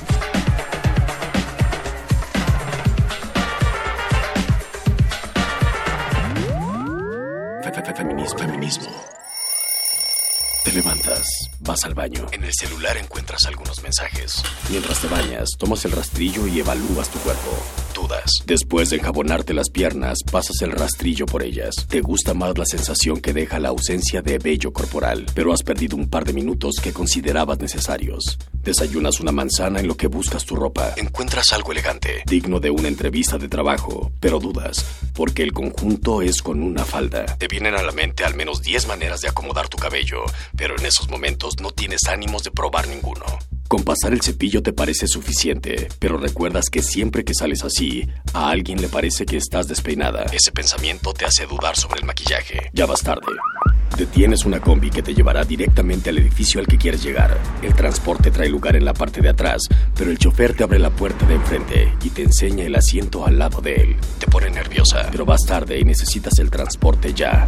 Fe- fe- fe- Feminismo, feminismo. Te levantas, vas al baño. En el celular encuentras algunos mensajes. Mientras te bañas, tomas el rastrillo y evalúas tu cuerpo. Dudas. Después de enjabonarte las piernas, pasas el rastrillo por ellas. Te gusta más la sensación que deja la ausencia de vello corporal, pero has perdido un par de minutos que considerabas necesarios. Desayunas una manzana en lo que buscas tu ropa. Encuentras algo elegante, digno de una entrevista de trabajo, pero dudas, porque el conjunto es con una falda. Te vienen a la mente al menos 10 maneras de acomodar tu cabello, pero en esos momentos no tienes ánimos de probar ninguno. Con pasar el cepillo te parece suficiente, pero recuerdas que siempre que sales así, a alguien le parece que estás despeinada. Ese pensamiento te hace dudar sobre el maquillaje. Ya vas tarde. Detienes una combi que te llevará directamente al edificio al que quieres llegar. El transporte trae lugar en la parte de atrás, pero el chofer te abre la puerta de enfrente y te enseña el asiento al lado de él. Te pone nerviosa, pero vas tarde y necesitas el transporte ya.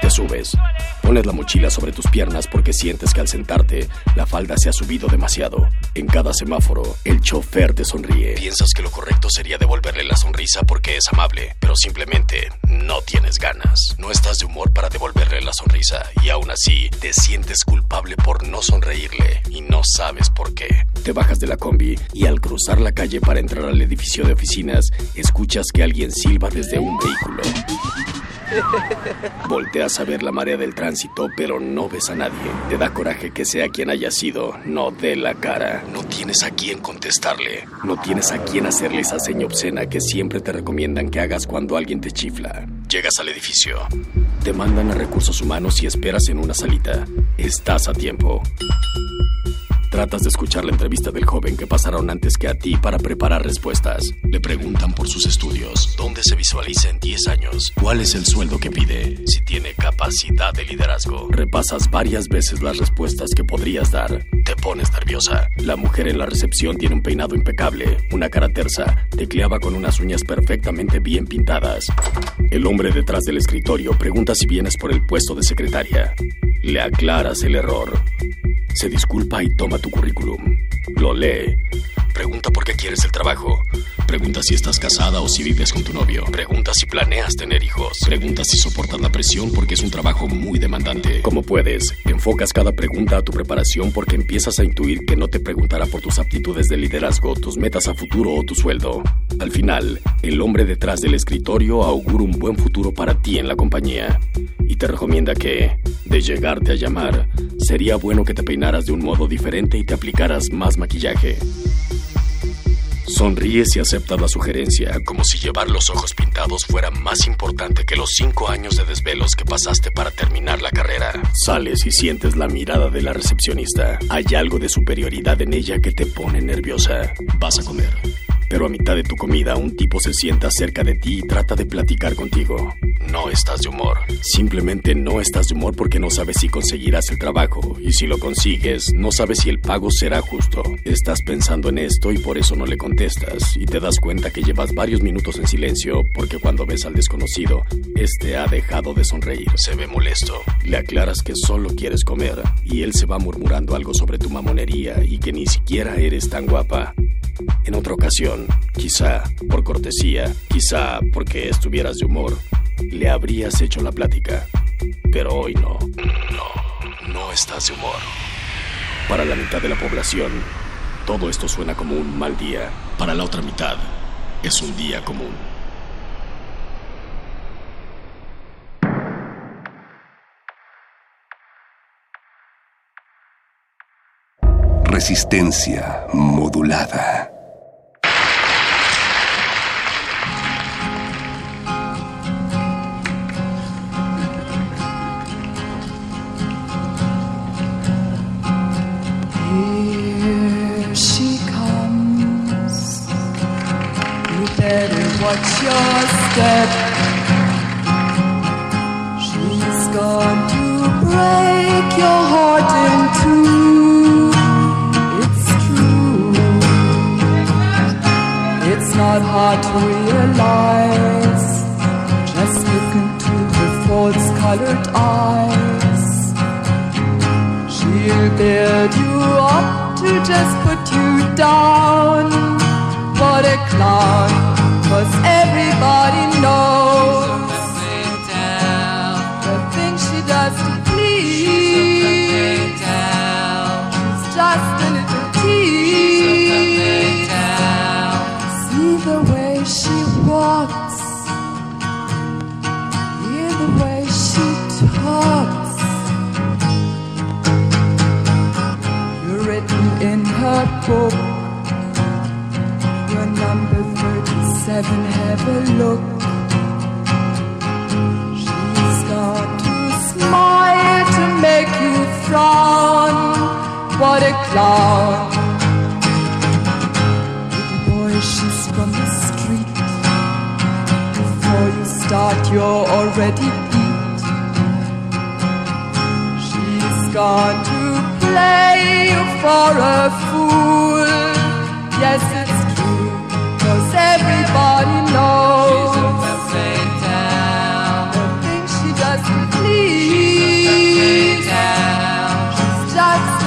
Te subes. Pones la mochila sobre tus piernas porque sientes que al sentarte, la falda se ha subido demasiado. En cada semáforo, el chofer te sonríe. Piensas que lo correcto sería devolverle la sonrisa porque es amable, pero simplemente no tienes ganas. No estás de humor para devolverle la sonrisa y aún así te sientes culpable por no sonreírle y no sabes por qué. Te bajas de la combi y al cruzar la calle para entrar al edificio de oficinas, escuchas que alguien silba desde un vehículo. [LAUGHS] Volteas a ver la marea del tránsito, pero no ves a nadie. Te da coraje que sea quien haya sido, no dé la cara. No tienes a quién contestarle. No tienes a quién hacerle esa seña obscena que siempre te recomiendan que hagas cuando alguien te chifla. Llegas al edificio. Te mandan a recursos humanos y esperas en una salita. Estás a tiempo. Tratas de escuchar la entrevista del joven que pasaron antes que a ti para preparar respuestas. Le preguntan por sus estudios, dónde se visualiza en 10 años, cuál es el sueldo que pide, si tiene capacidad de liderazgo. Repasas varias veces las respuestas que podrías dar. Te pones nerviosa. La mujer en la recepción tiene un peinado impecable, una cara tersa, tecleaba con unas uñas perfectamente bien pintadas. El hombre detrás del escritorio pregunta si vienes por el puesto de secretaria. Le aclaras el error. Se disculpa y toma tu currículum. Lo lee. Pregunta por qué quieres el trabajo. Pregunta si estás casada o si vives con tu novio. Pregunta si planeas tener hijos. Pregunta si soportas la presión porque es un trabajo muy demandante. Como puedes, enfocas cada pregunta a tu preparación porque empiezas a intuir que no te preguntará por tus aptitudes de liderazgo, tus metas a futuro o tu sueldo. Al final, el hombre detrás del escritorio augura un buen futuro para ti en la compañía y te recomienda que, de llegarte a llamar, sería bueno que te peinaras de un modo diferente y te aplicaras más maquillaje. Sonríes y aceptas la sugerencia, como si llevar los ojos pintados fuera más importante que los cinco años de desvelos que pasaste para terminar la carrera. Sales y sientes la mirada de la recepcionista. Hay algo de superioridad en ella que te pone nerviosa. Vas a comer. Pero a mitad de tu comida un tipo se sienta cerca de ti y trata de platicar contigo. No estás de humor. Simplemente no estás de humor porque no sabes si conseguirás el trabajo. Y si lo consigues, no sabes si el pago será justo. Estás pensando en esto y por eso no le contestas. Y te das cuenta que llevas varios minutos en silencio porque cuando ves al desconocido, este ha dejado de sonreír. Se ve molesto. Le aclaras que solo quieres comer y él se va murmurando algo sobre tu mamonería y que ni siquiera eres tan guapa. En otra ocasión, quizá por cortesía, quizá porque estuvieras de humor, le habrías hecho la plática. Pero hoy no. No, no estás de humor. Para la mitad de la población, todo esto suena como un mal día. Para la otra mitad, es un día común. Resistencia modulada. Here she comes. You better watch your step. She's going to break your heart not hard to realize. Just look into the false colored eyes. She'll build you up to just put you down. What a clown, cause everybody knows the things she does walks, hear the way she talks. You're written in her book. You're number 37, have a look. She's got to smile to make you frown. What a clown. Start, you're already beat. She's gone to play you for a fool. Yes, it's true, cause everybody knows the things she does to please. She's just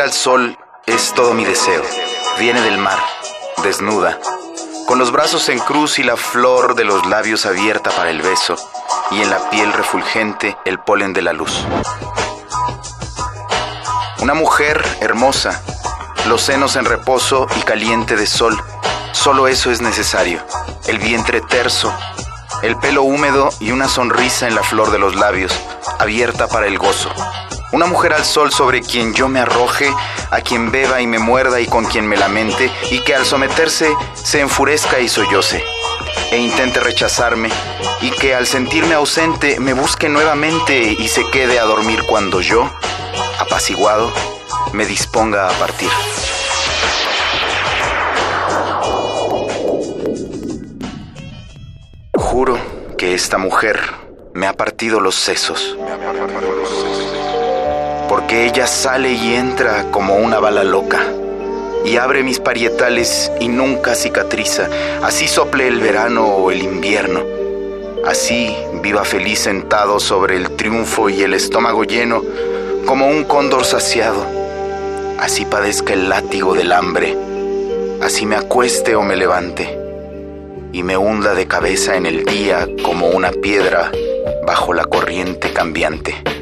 Al sol es todo mi deseo. Viene del mar, desnuda, con los brazos en cruz y la flor de los labios abierta para el beso, y en la piel refulgente el polen de la luz. Una mujer hermosa, los senos en reposo y caliente de sol. Solo eso es necesario. El vientre terso, el pelo húmedo y una sonrisa en la flor de los labios, abierta para el gozo. Una mujer al sol sobre quien yo me arroje, a quien beba y me muerda y con quien me lamente, y que al someterse se enfurezca y solloce, e intente rechazarme, y que al sentirme ausente me busque nuevamente y se quede a dormir cuando yo, apaciguado, me disponga a partir. Juro que esta mujer me ha partido los sesos. Porque ella sale y entra como una bala loca. Y abre mis parietales y nunca cicatriza. Así sople el verano o el invierno. Así viva feliz sentado sobre el triunfo y el estómago lleno, como un cóndor saciado. Así padezca el látigo del hambre. Así me acueste o me levante y me hunda de cabeza en el día como una piedra bajo la corriente cambiante.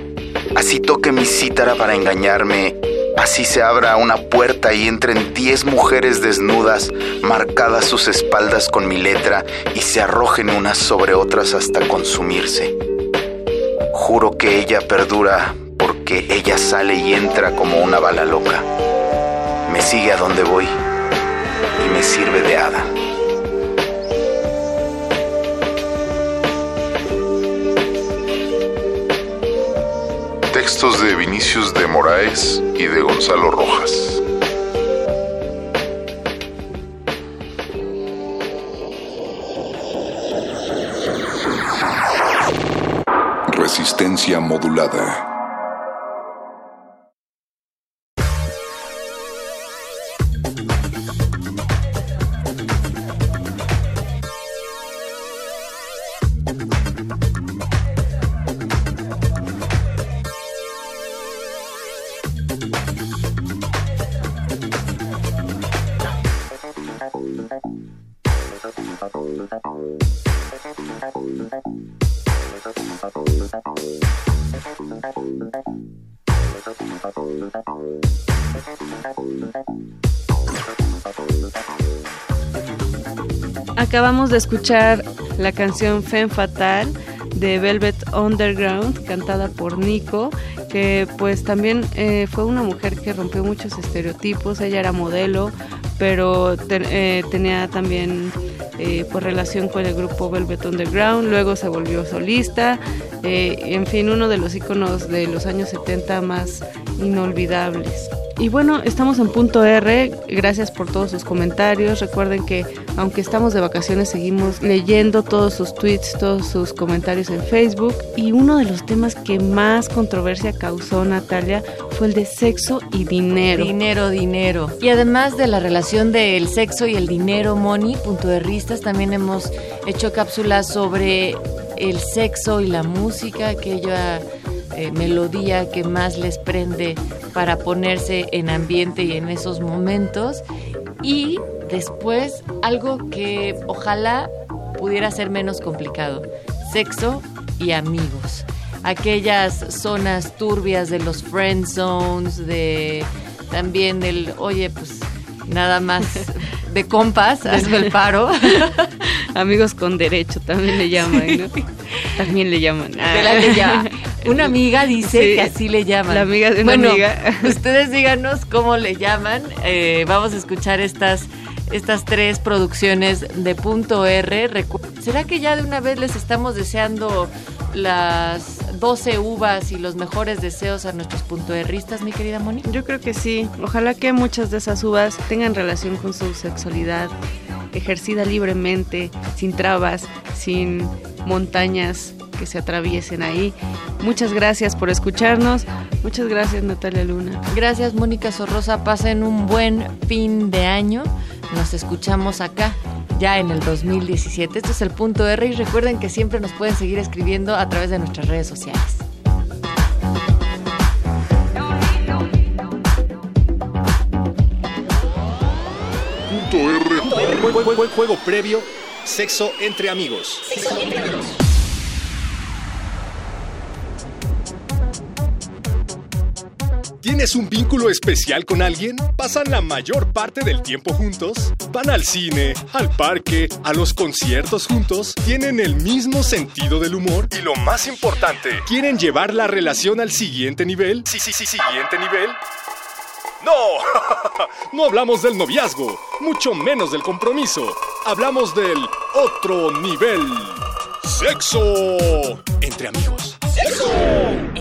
Así toque mi cítara para engañarme, así se abra una puerta y entren diez mujeres desnudas, marcadas sus espaldas con mi letra, y se arrojen unas sobre otras hasta consumirse. Juro que ella perdura porque ella sale y entra como una bala loca. Me sigue a donde voy y me sirve de hada. Textos de Vinicius de Moraes y de Gonzalo Rojas. Resistencia modulada. Acabamos de escuchar la canción Femme Fatal de Velvet Underground, cantada por Nico, que pues también eh, fue una mujer que rompió muchos estereotipos. Ella era modelo, pero eh, tenía también eh, pues relación con el grupo Velvet Underground. Luego se volvió solista. eh, en fin, uno de los íconos de los años 70 más inolvidables. Y bueno, estamos en punto R. Gracias por todos sus comentarios. Recuerden que aunque estamos de vacaciones, seguimos leyendo todos sus tweets, todos sus comentarios en Facebook. Y uno de los temas que más controversia causó Natalia fue el de sexo y dinero. Dinero, dinero. Y además de la relación del sexo y el dinero, Moni, punto de ristas, también hemos hecho cápsulas sobre el sexo y la música, aquella eh, melodía que más les prende para ponerse en ambiente y en esos momentos. Y después algo que ojalá pudiera ser menos complicado, sexo y amigos. Aquellas zonas turbias de los friend zones, de también del, oye, pues nada más [LAUGHS] de compas, hazme el paro. [LAUGHS] Amigos con derecho también le llaman, ¿no? También le llaman. Ya- Una amiga dice Sí. que así le llaman. La amiga de una bueno, amiga. Ustedes díganos cómo le llaman. Eh, vamos a escuchar estas, estas tres producciones de punto R. ¿Será que ya de una vez les estamos deseando las 12 uvas y los mejores deseos a nuestros punto Rristas, mi querida Moni? Yo creo que sí. Ojalá que muchas de esas uvas tengan relación con su sexualidad, ejercida libremente, sin trabas, sin montañas que se atraviesen ahí. Muchas gracias por escucharnos. Muchas gracias, Natalia Luna. Gracias, Mónica Sorrosa. Pasen un buen fin de año. Nos escuchamos acá ya en el 2017. Esto es el punto R y recuerden que siempre nos pueden seguir escribiendo a través de nuestras redes sociales. Punto R. Juego, previo, sexo entre amigos. ¿Tienes un vínculo especial con alguien? ¿Pasan la mayor parte del tiempo juntos? ¿Van al cine, al parque, a los conciertos juntos? ¿Tienen el mismo sentido del humor? Y lo más importante, ¿quieren llevar la relación al siguiente nivel? Sí, sí, sí, siguiente nivel. ¡No! [LAUGHS] No hablamos del noviazgo, mucho menos del compromiso. Hablamos del otro nivel. ¡Sexo! Entre amigos. ¡Sexo!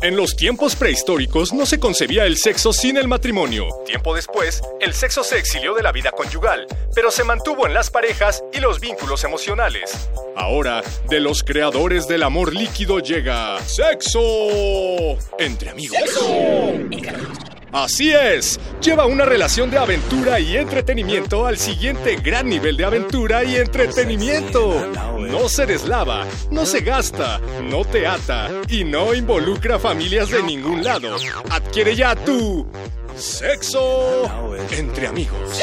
En los tiempos prehistóricos no se concebía el sexo sin el matrimonio. Tiempo después, el sexo se exilió de la vida conyugal, pero se mantuvo en las parejas y los vínculos emocionales. Ahora, de los creadores del amor líquido llega sexo entre amigos. Así es, lleva una relación de aventura y entretenimiento al siguiente gran nivel de aventura y entretenimiento. No se deslava, no se gasta, no te ata y no involucra familias de ningún lado. Adquiere ya tu sexo entre amigos.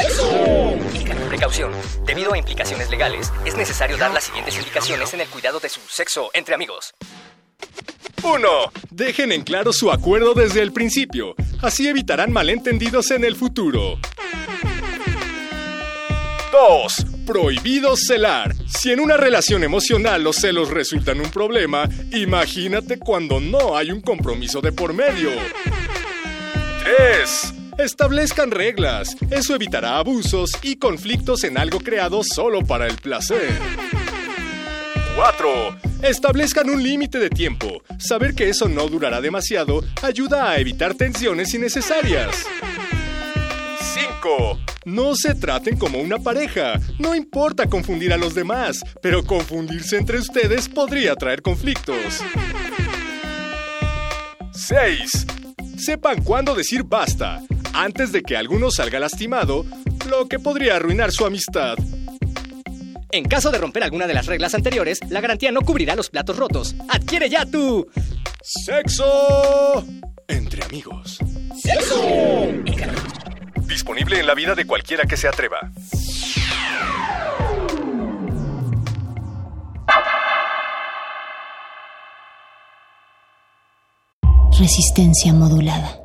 Precaución. Debido a implicaciones legales, es necesario dar las siguientes indicaciones en el cuidado de su sexo entre amigos. 1. Dejen en claro su acuerdo desde el principio. Así evitarán malentendidos en el futuro. 2. Prohibido celar. Si en una relación emocional los celos resultan un problema, imagínate cuando no hay un compromiso de por medio. 3. Establezcan reglas. Eso evitará abusos y conflictos en algo creado solo para el placer. 4. Establezcan un límite de tiempo. Saber que eso no durará demasiado ayuda a evitar tensiones innecesarias. 5. No se traten como una pareja. No importa confundir a los demás, pero confundirse entre ustedes podría traer conflictos. 6. Sepan cuándo decir basta, antes de que alguno salga lastimado, lo que podría arruinar su amistad. En caso de romper alguna de las reglas anteriores, la garantía no cubrirá los platos rotos. Adquiere ya tu sexo entre amigos. Sexo. Disponible en la vida de cualquiera que se atreva. Resistencia modulada.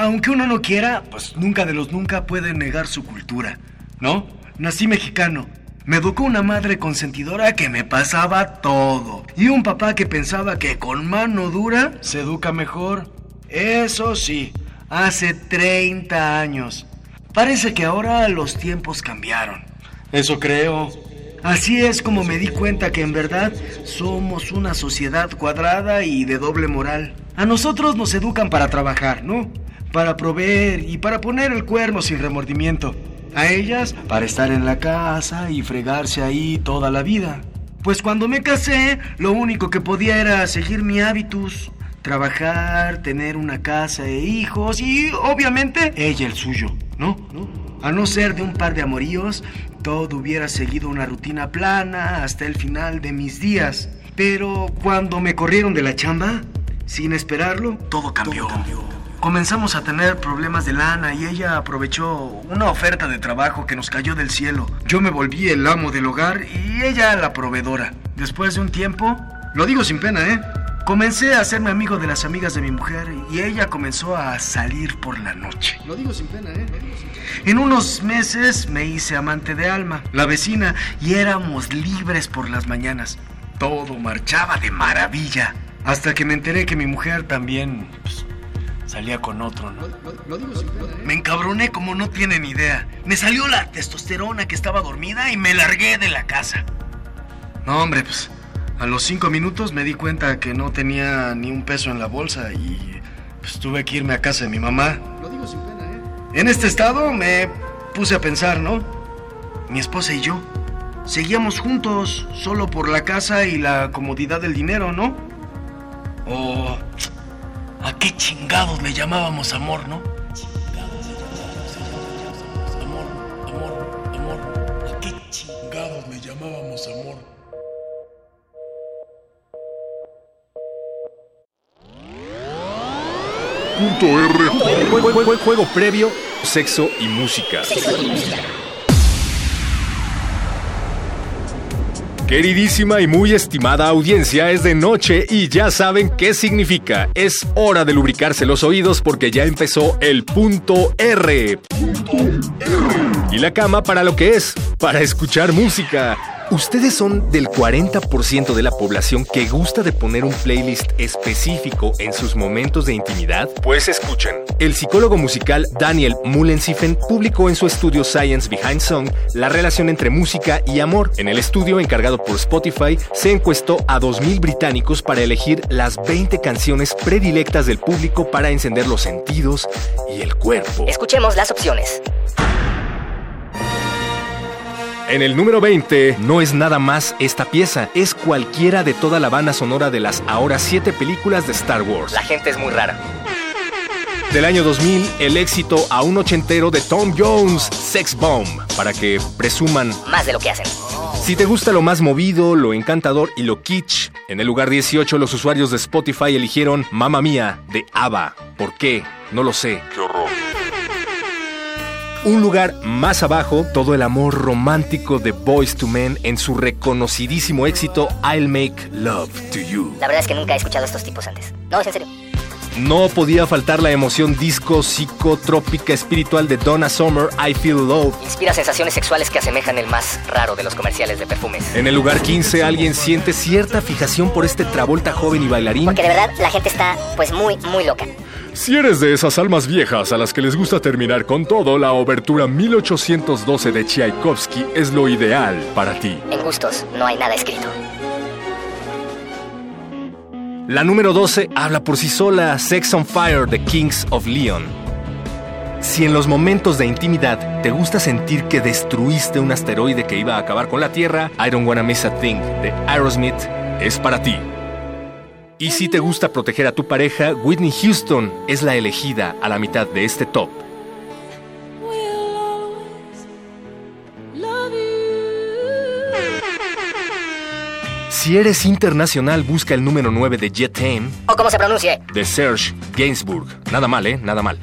Aunque uno no quiera, pues nunca de los nunca puede negar su cultura, ¿no? Nací mexicano. Me educó una madre consentidora que me pasaba todo. Y un papá que pensaba que con mano dura se educa mejor. Eso sí, hace 30 años. Parece que ahora los tiempos cambiaron. Eso creo. Así es como me di cuenta que en verdad somos una sociedad cuadrada y de doble moral. A nosotros nos educan para trabajar, ¿no? Para proveer y para poner el cuerno sin remordimiento. A ellas para estar en la casa y fregarse ahí toda la vida. Pues cuando me casé, lo único que podía era seguir mi hábitus. Trabajar, tener una casa e hijos y obviamente ella el suyo, ¿no? A no ser de un par de amoríos, todo hubiera seguido una rutina plana hasta el final de mis días. Pero cuando me corrieron de la chamba, sin esperarlo, todo cambió. Comenzamos a tener problemas de lana y ella aprovechó una oferta de trabajo que nos cayó del cielo. Yo me volví el amo del hogar y ella la proveedora. Después de un tiempo, lo digo sin pena, ¿eh? Comencé a hacerme amigo de las amigas de mi mujer y ella comenzó a salir por la noche. Lo digo sin pena, ¿eh? En unos meses me hice amante de Alma, la vecina, y éramos libres por las mañanas. Todo marchaba de maravilla. Hasta que me enteré que mi mujer también pues, salía con otro, ¿no? Me encabroné como no tienen idea. Me salió la testosterona que estaba dormida y me largué de la casa. No, hombre, pues a los cinco minutos me di cuenta que no tenía ni un peso en la bolsa y pues tuve que irme a casa de mi mamá. Lo digo sin pena, ¿eh? En este estado me puse a pensar, ¿no? Mi esposa y yo seguíamos juntos solo por la casa y la comodidad del dinero, ¿no? O a qué chingados le llamábamos amor, ¿no? ¿A qué chingados le llamábamos amor? Punto R. Juego, juego- juego previo, sexo y música. Queridísima y muy estimada audiencia, es de noche y ya saben qué significa. Es hora de lubricarse los oídos porque ya empezó el punto R. Y la cama para lo que es, para escuchar música. ¿Ustedes son del 40% de la población que gusta de poner un playlist específico en sus momentos de intimidad? Pues escuchen. El psicólogo musical Daniel Mullensiefen publicó en su estudio Science Behind Song la relación entre música y amor. En el estudio encargado por Spotify se encuestó a 2.000 británicos para elegir las 20 canciones predilectas del público para encender los sentidos y el cuerpo. Escuchemos las opciones. En el número 20 no es nada más esta pieza, es cualquiera de toda la banda sonora de las ahora 7 películas de Star Wars. La gente es muy rara. Del año 2000, el éxito a un ochentero de Tom Jones, Sex Bomb, para que presuman Más de lo que hacen. Si te gusta lo más movido, lo encantador y lo kitsch, en el lugar 18 los usuarios de Spotify eligieron Mamma Mía de ABBA. ¿Por qué? No lo sé. ¡Qué horror! Un lugar más abajo, todo el amor romántico de Boys to Men en su reconocidísimo éxito I'll Make Love to You. La verdad es que nunca he escuchado a estos tipos antes. No, es en serio. No podía faltar la emoción disco psicotrópica espiritual de Donna Summer, I Feel Love. Inspira sensaciones sexuales que asemejan el más raro de los comerciales de perfumes. En el lugar 15 alguien siente cierta fijación por este Travolta joven y bailarín. Porque de verdad la gente está pues muy, muy loca. Si eres de esas almas viejas a las que les gusta terminar con todo, la obertura 1812 de Tchaikovsky es lo ideal para ti. En gustos no hay nada escrito. La número 12 habla por sí sola, Sex on Fire de Kings of Leon. Si en los momentos de intimidad te gusta sentir que destruiste un asteroide que iba a acabar con la Tierra, I Don't Wanna Miss a Thing de Aerosmith es para ti. Y si te gusta proteger a tu pareja, Whitney Houston es la elegida a la mitad de este top. Si eres internacional, busca el número 9 de Jet Tame O como se pronuncie. de Serge Gainsbourg. Nada mal, ¿eh? Nada mal.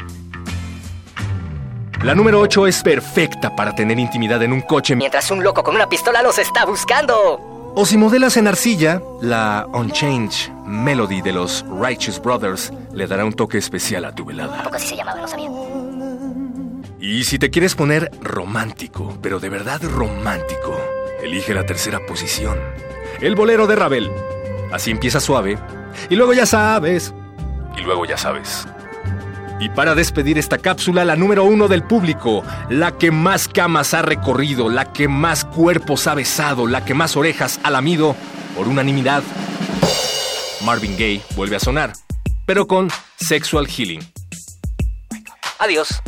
La número 8 es perfecta para tener intimidad en un coche. Mientras un loco con una pistola los está buscando. O si modelas en arcilla, la Unchanged Melody de los Righteous Brothers le dará un toque especial a tu velada. Poco así se llamaba, no sabía. Y si te quieres poner romántico, pero de verdad romántico, elige la tercera posición. El bolero de Ravel. Así empieza suave. Y luego ya sabes. Y luego ya sabes. Y para despedir esta cápsula, la número uno del público, la que más camas ha recorrido, la que más cuerpos ha besado, la que más orejas ha lamido, por unanimidad, Marvin Gaye vuelve a sonar, pero con Sexual Healing. Adiós.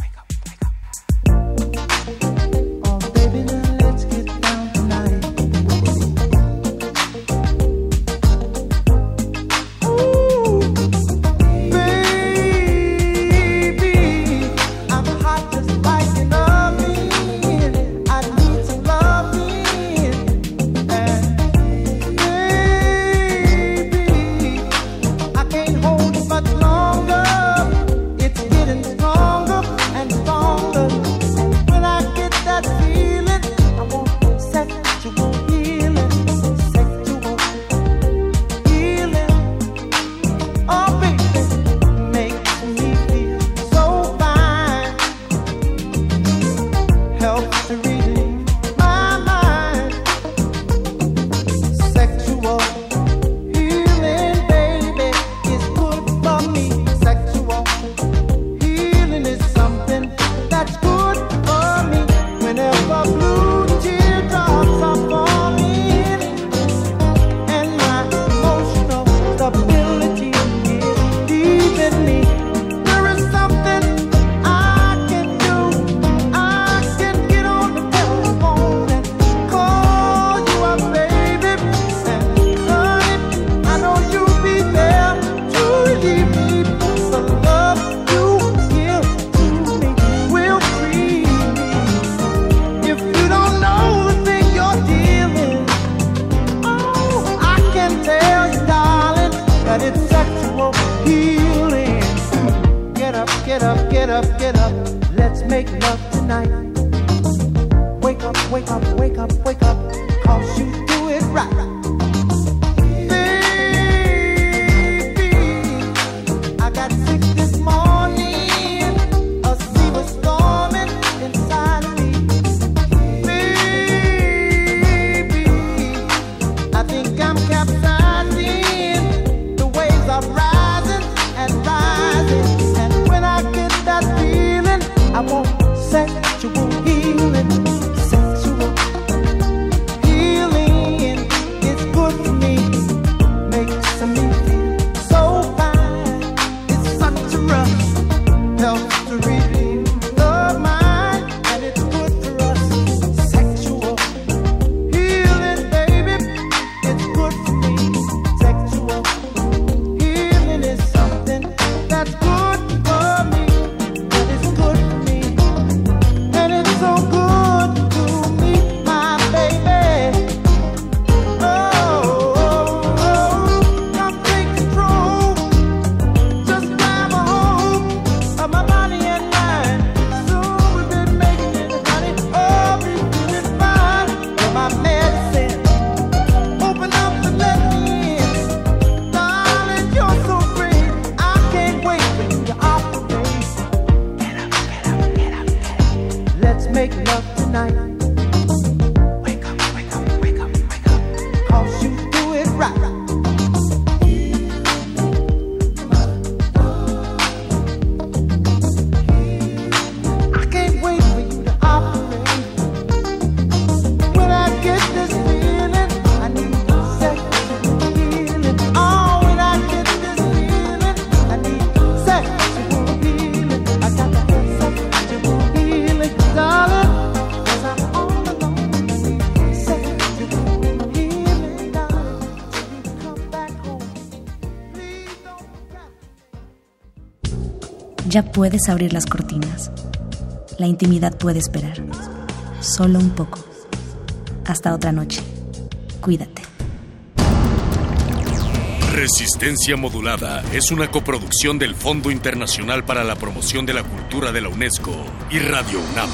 Ya puedes abrir las cortinas. La intimidad puede esperar. Solo un poco. Hasta otra noche. Cuídate. Resistencia Modulada es una coproducción del Fondo Internacional para la Promoción de la Cultura de la UNESCO y Radio UNAM.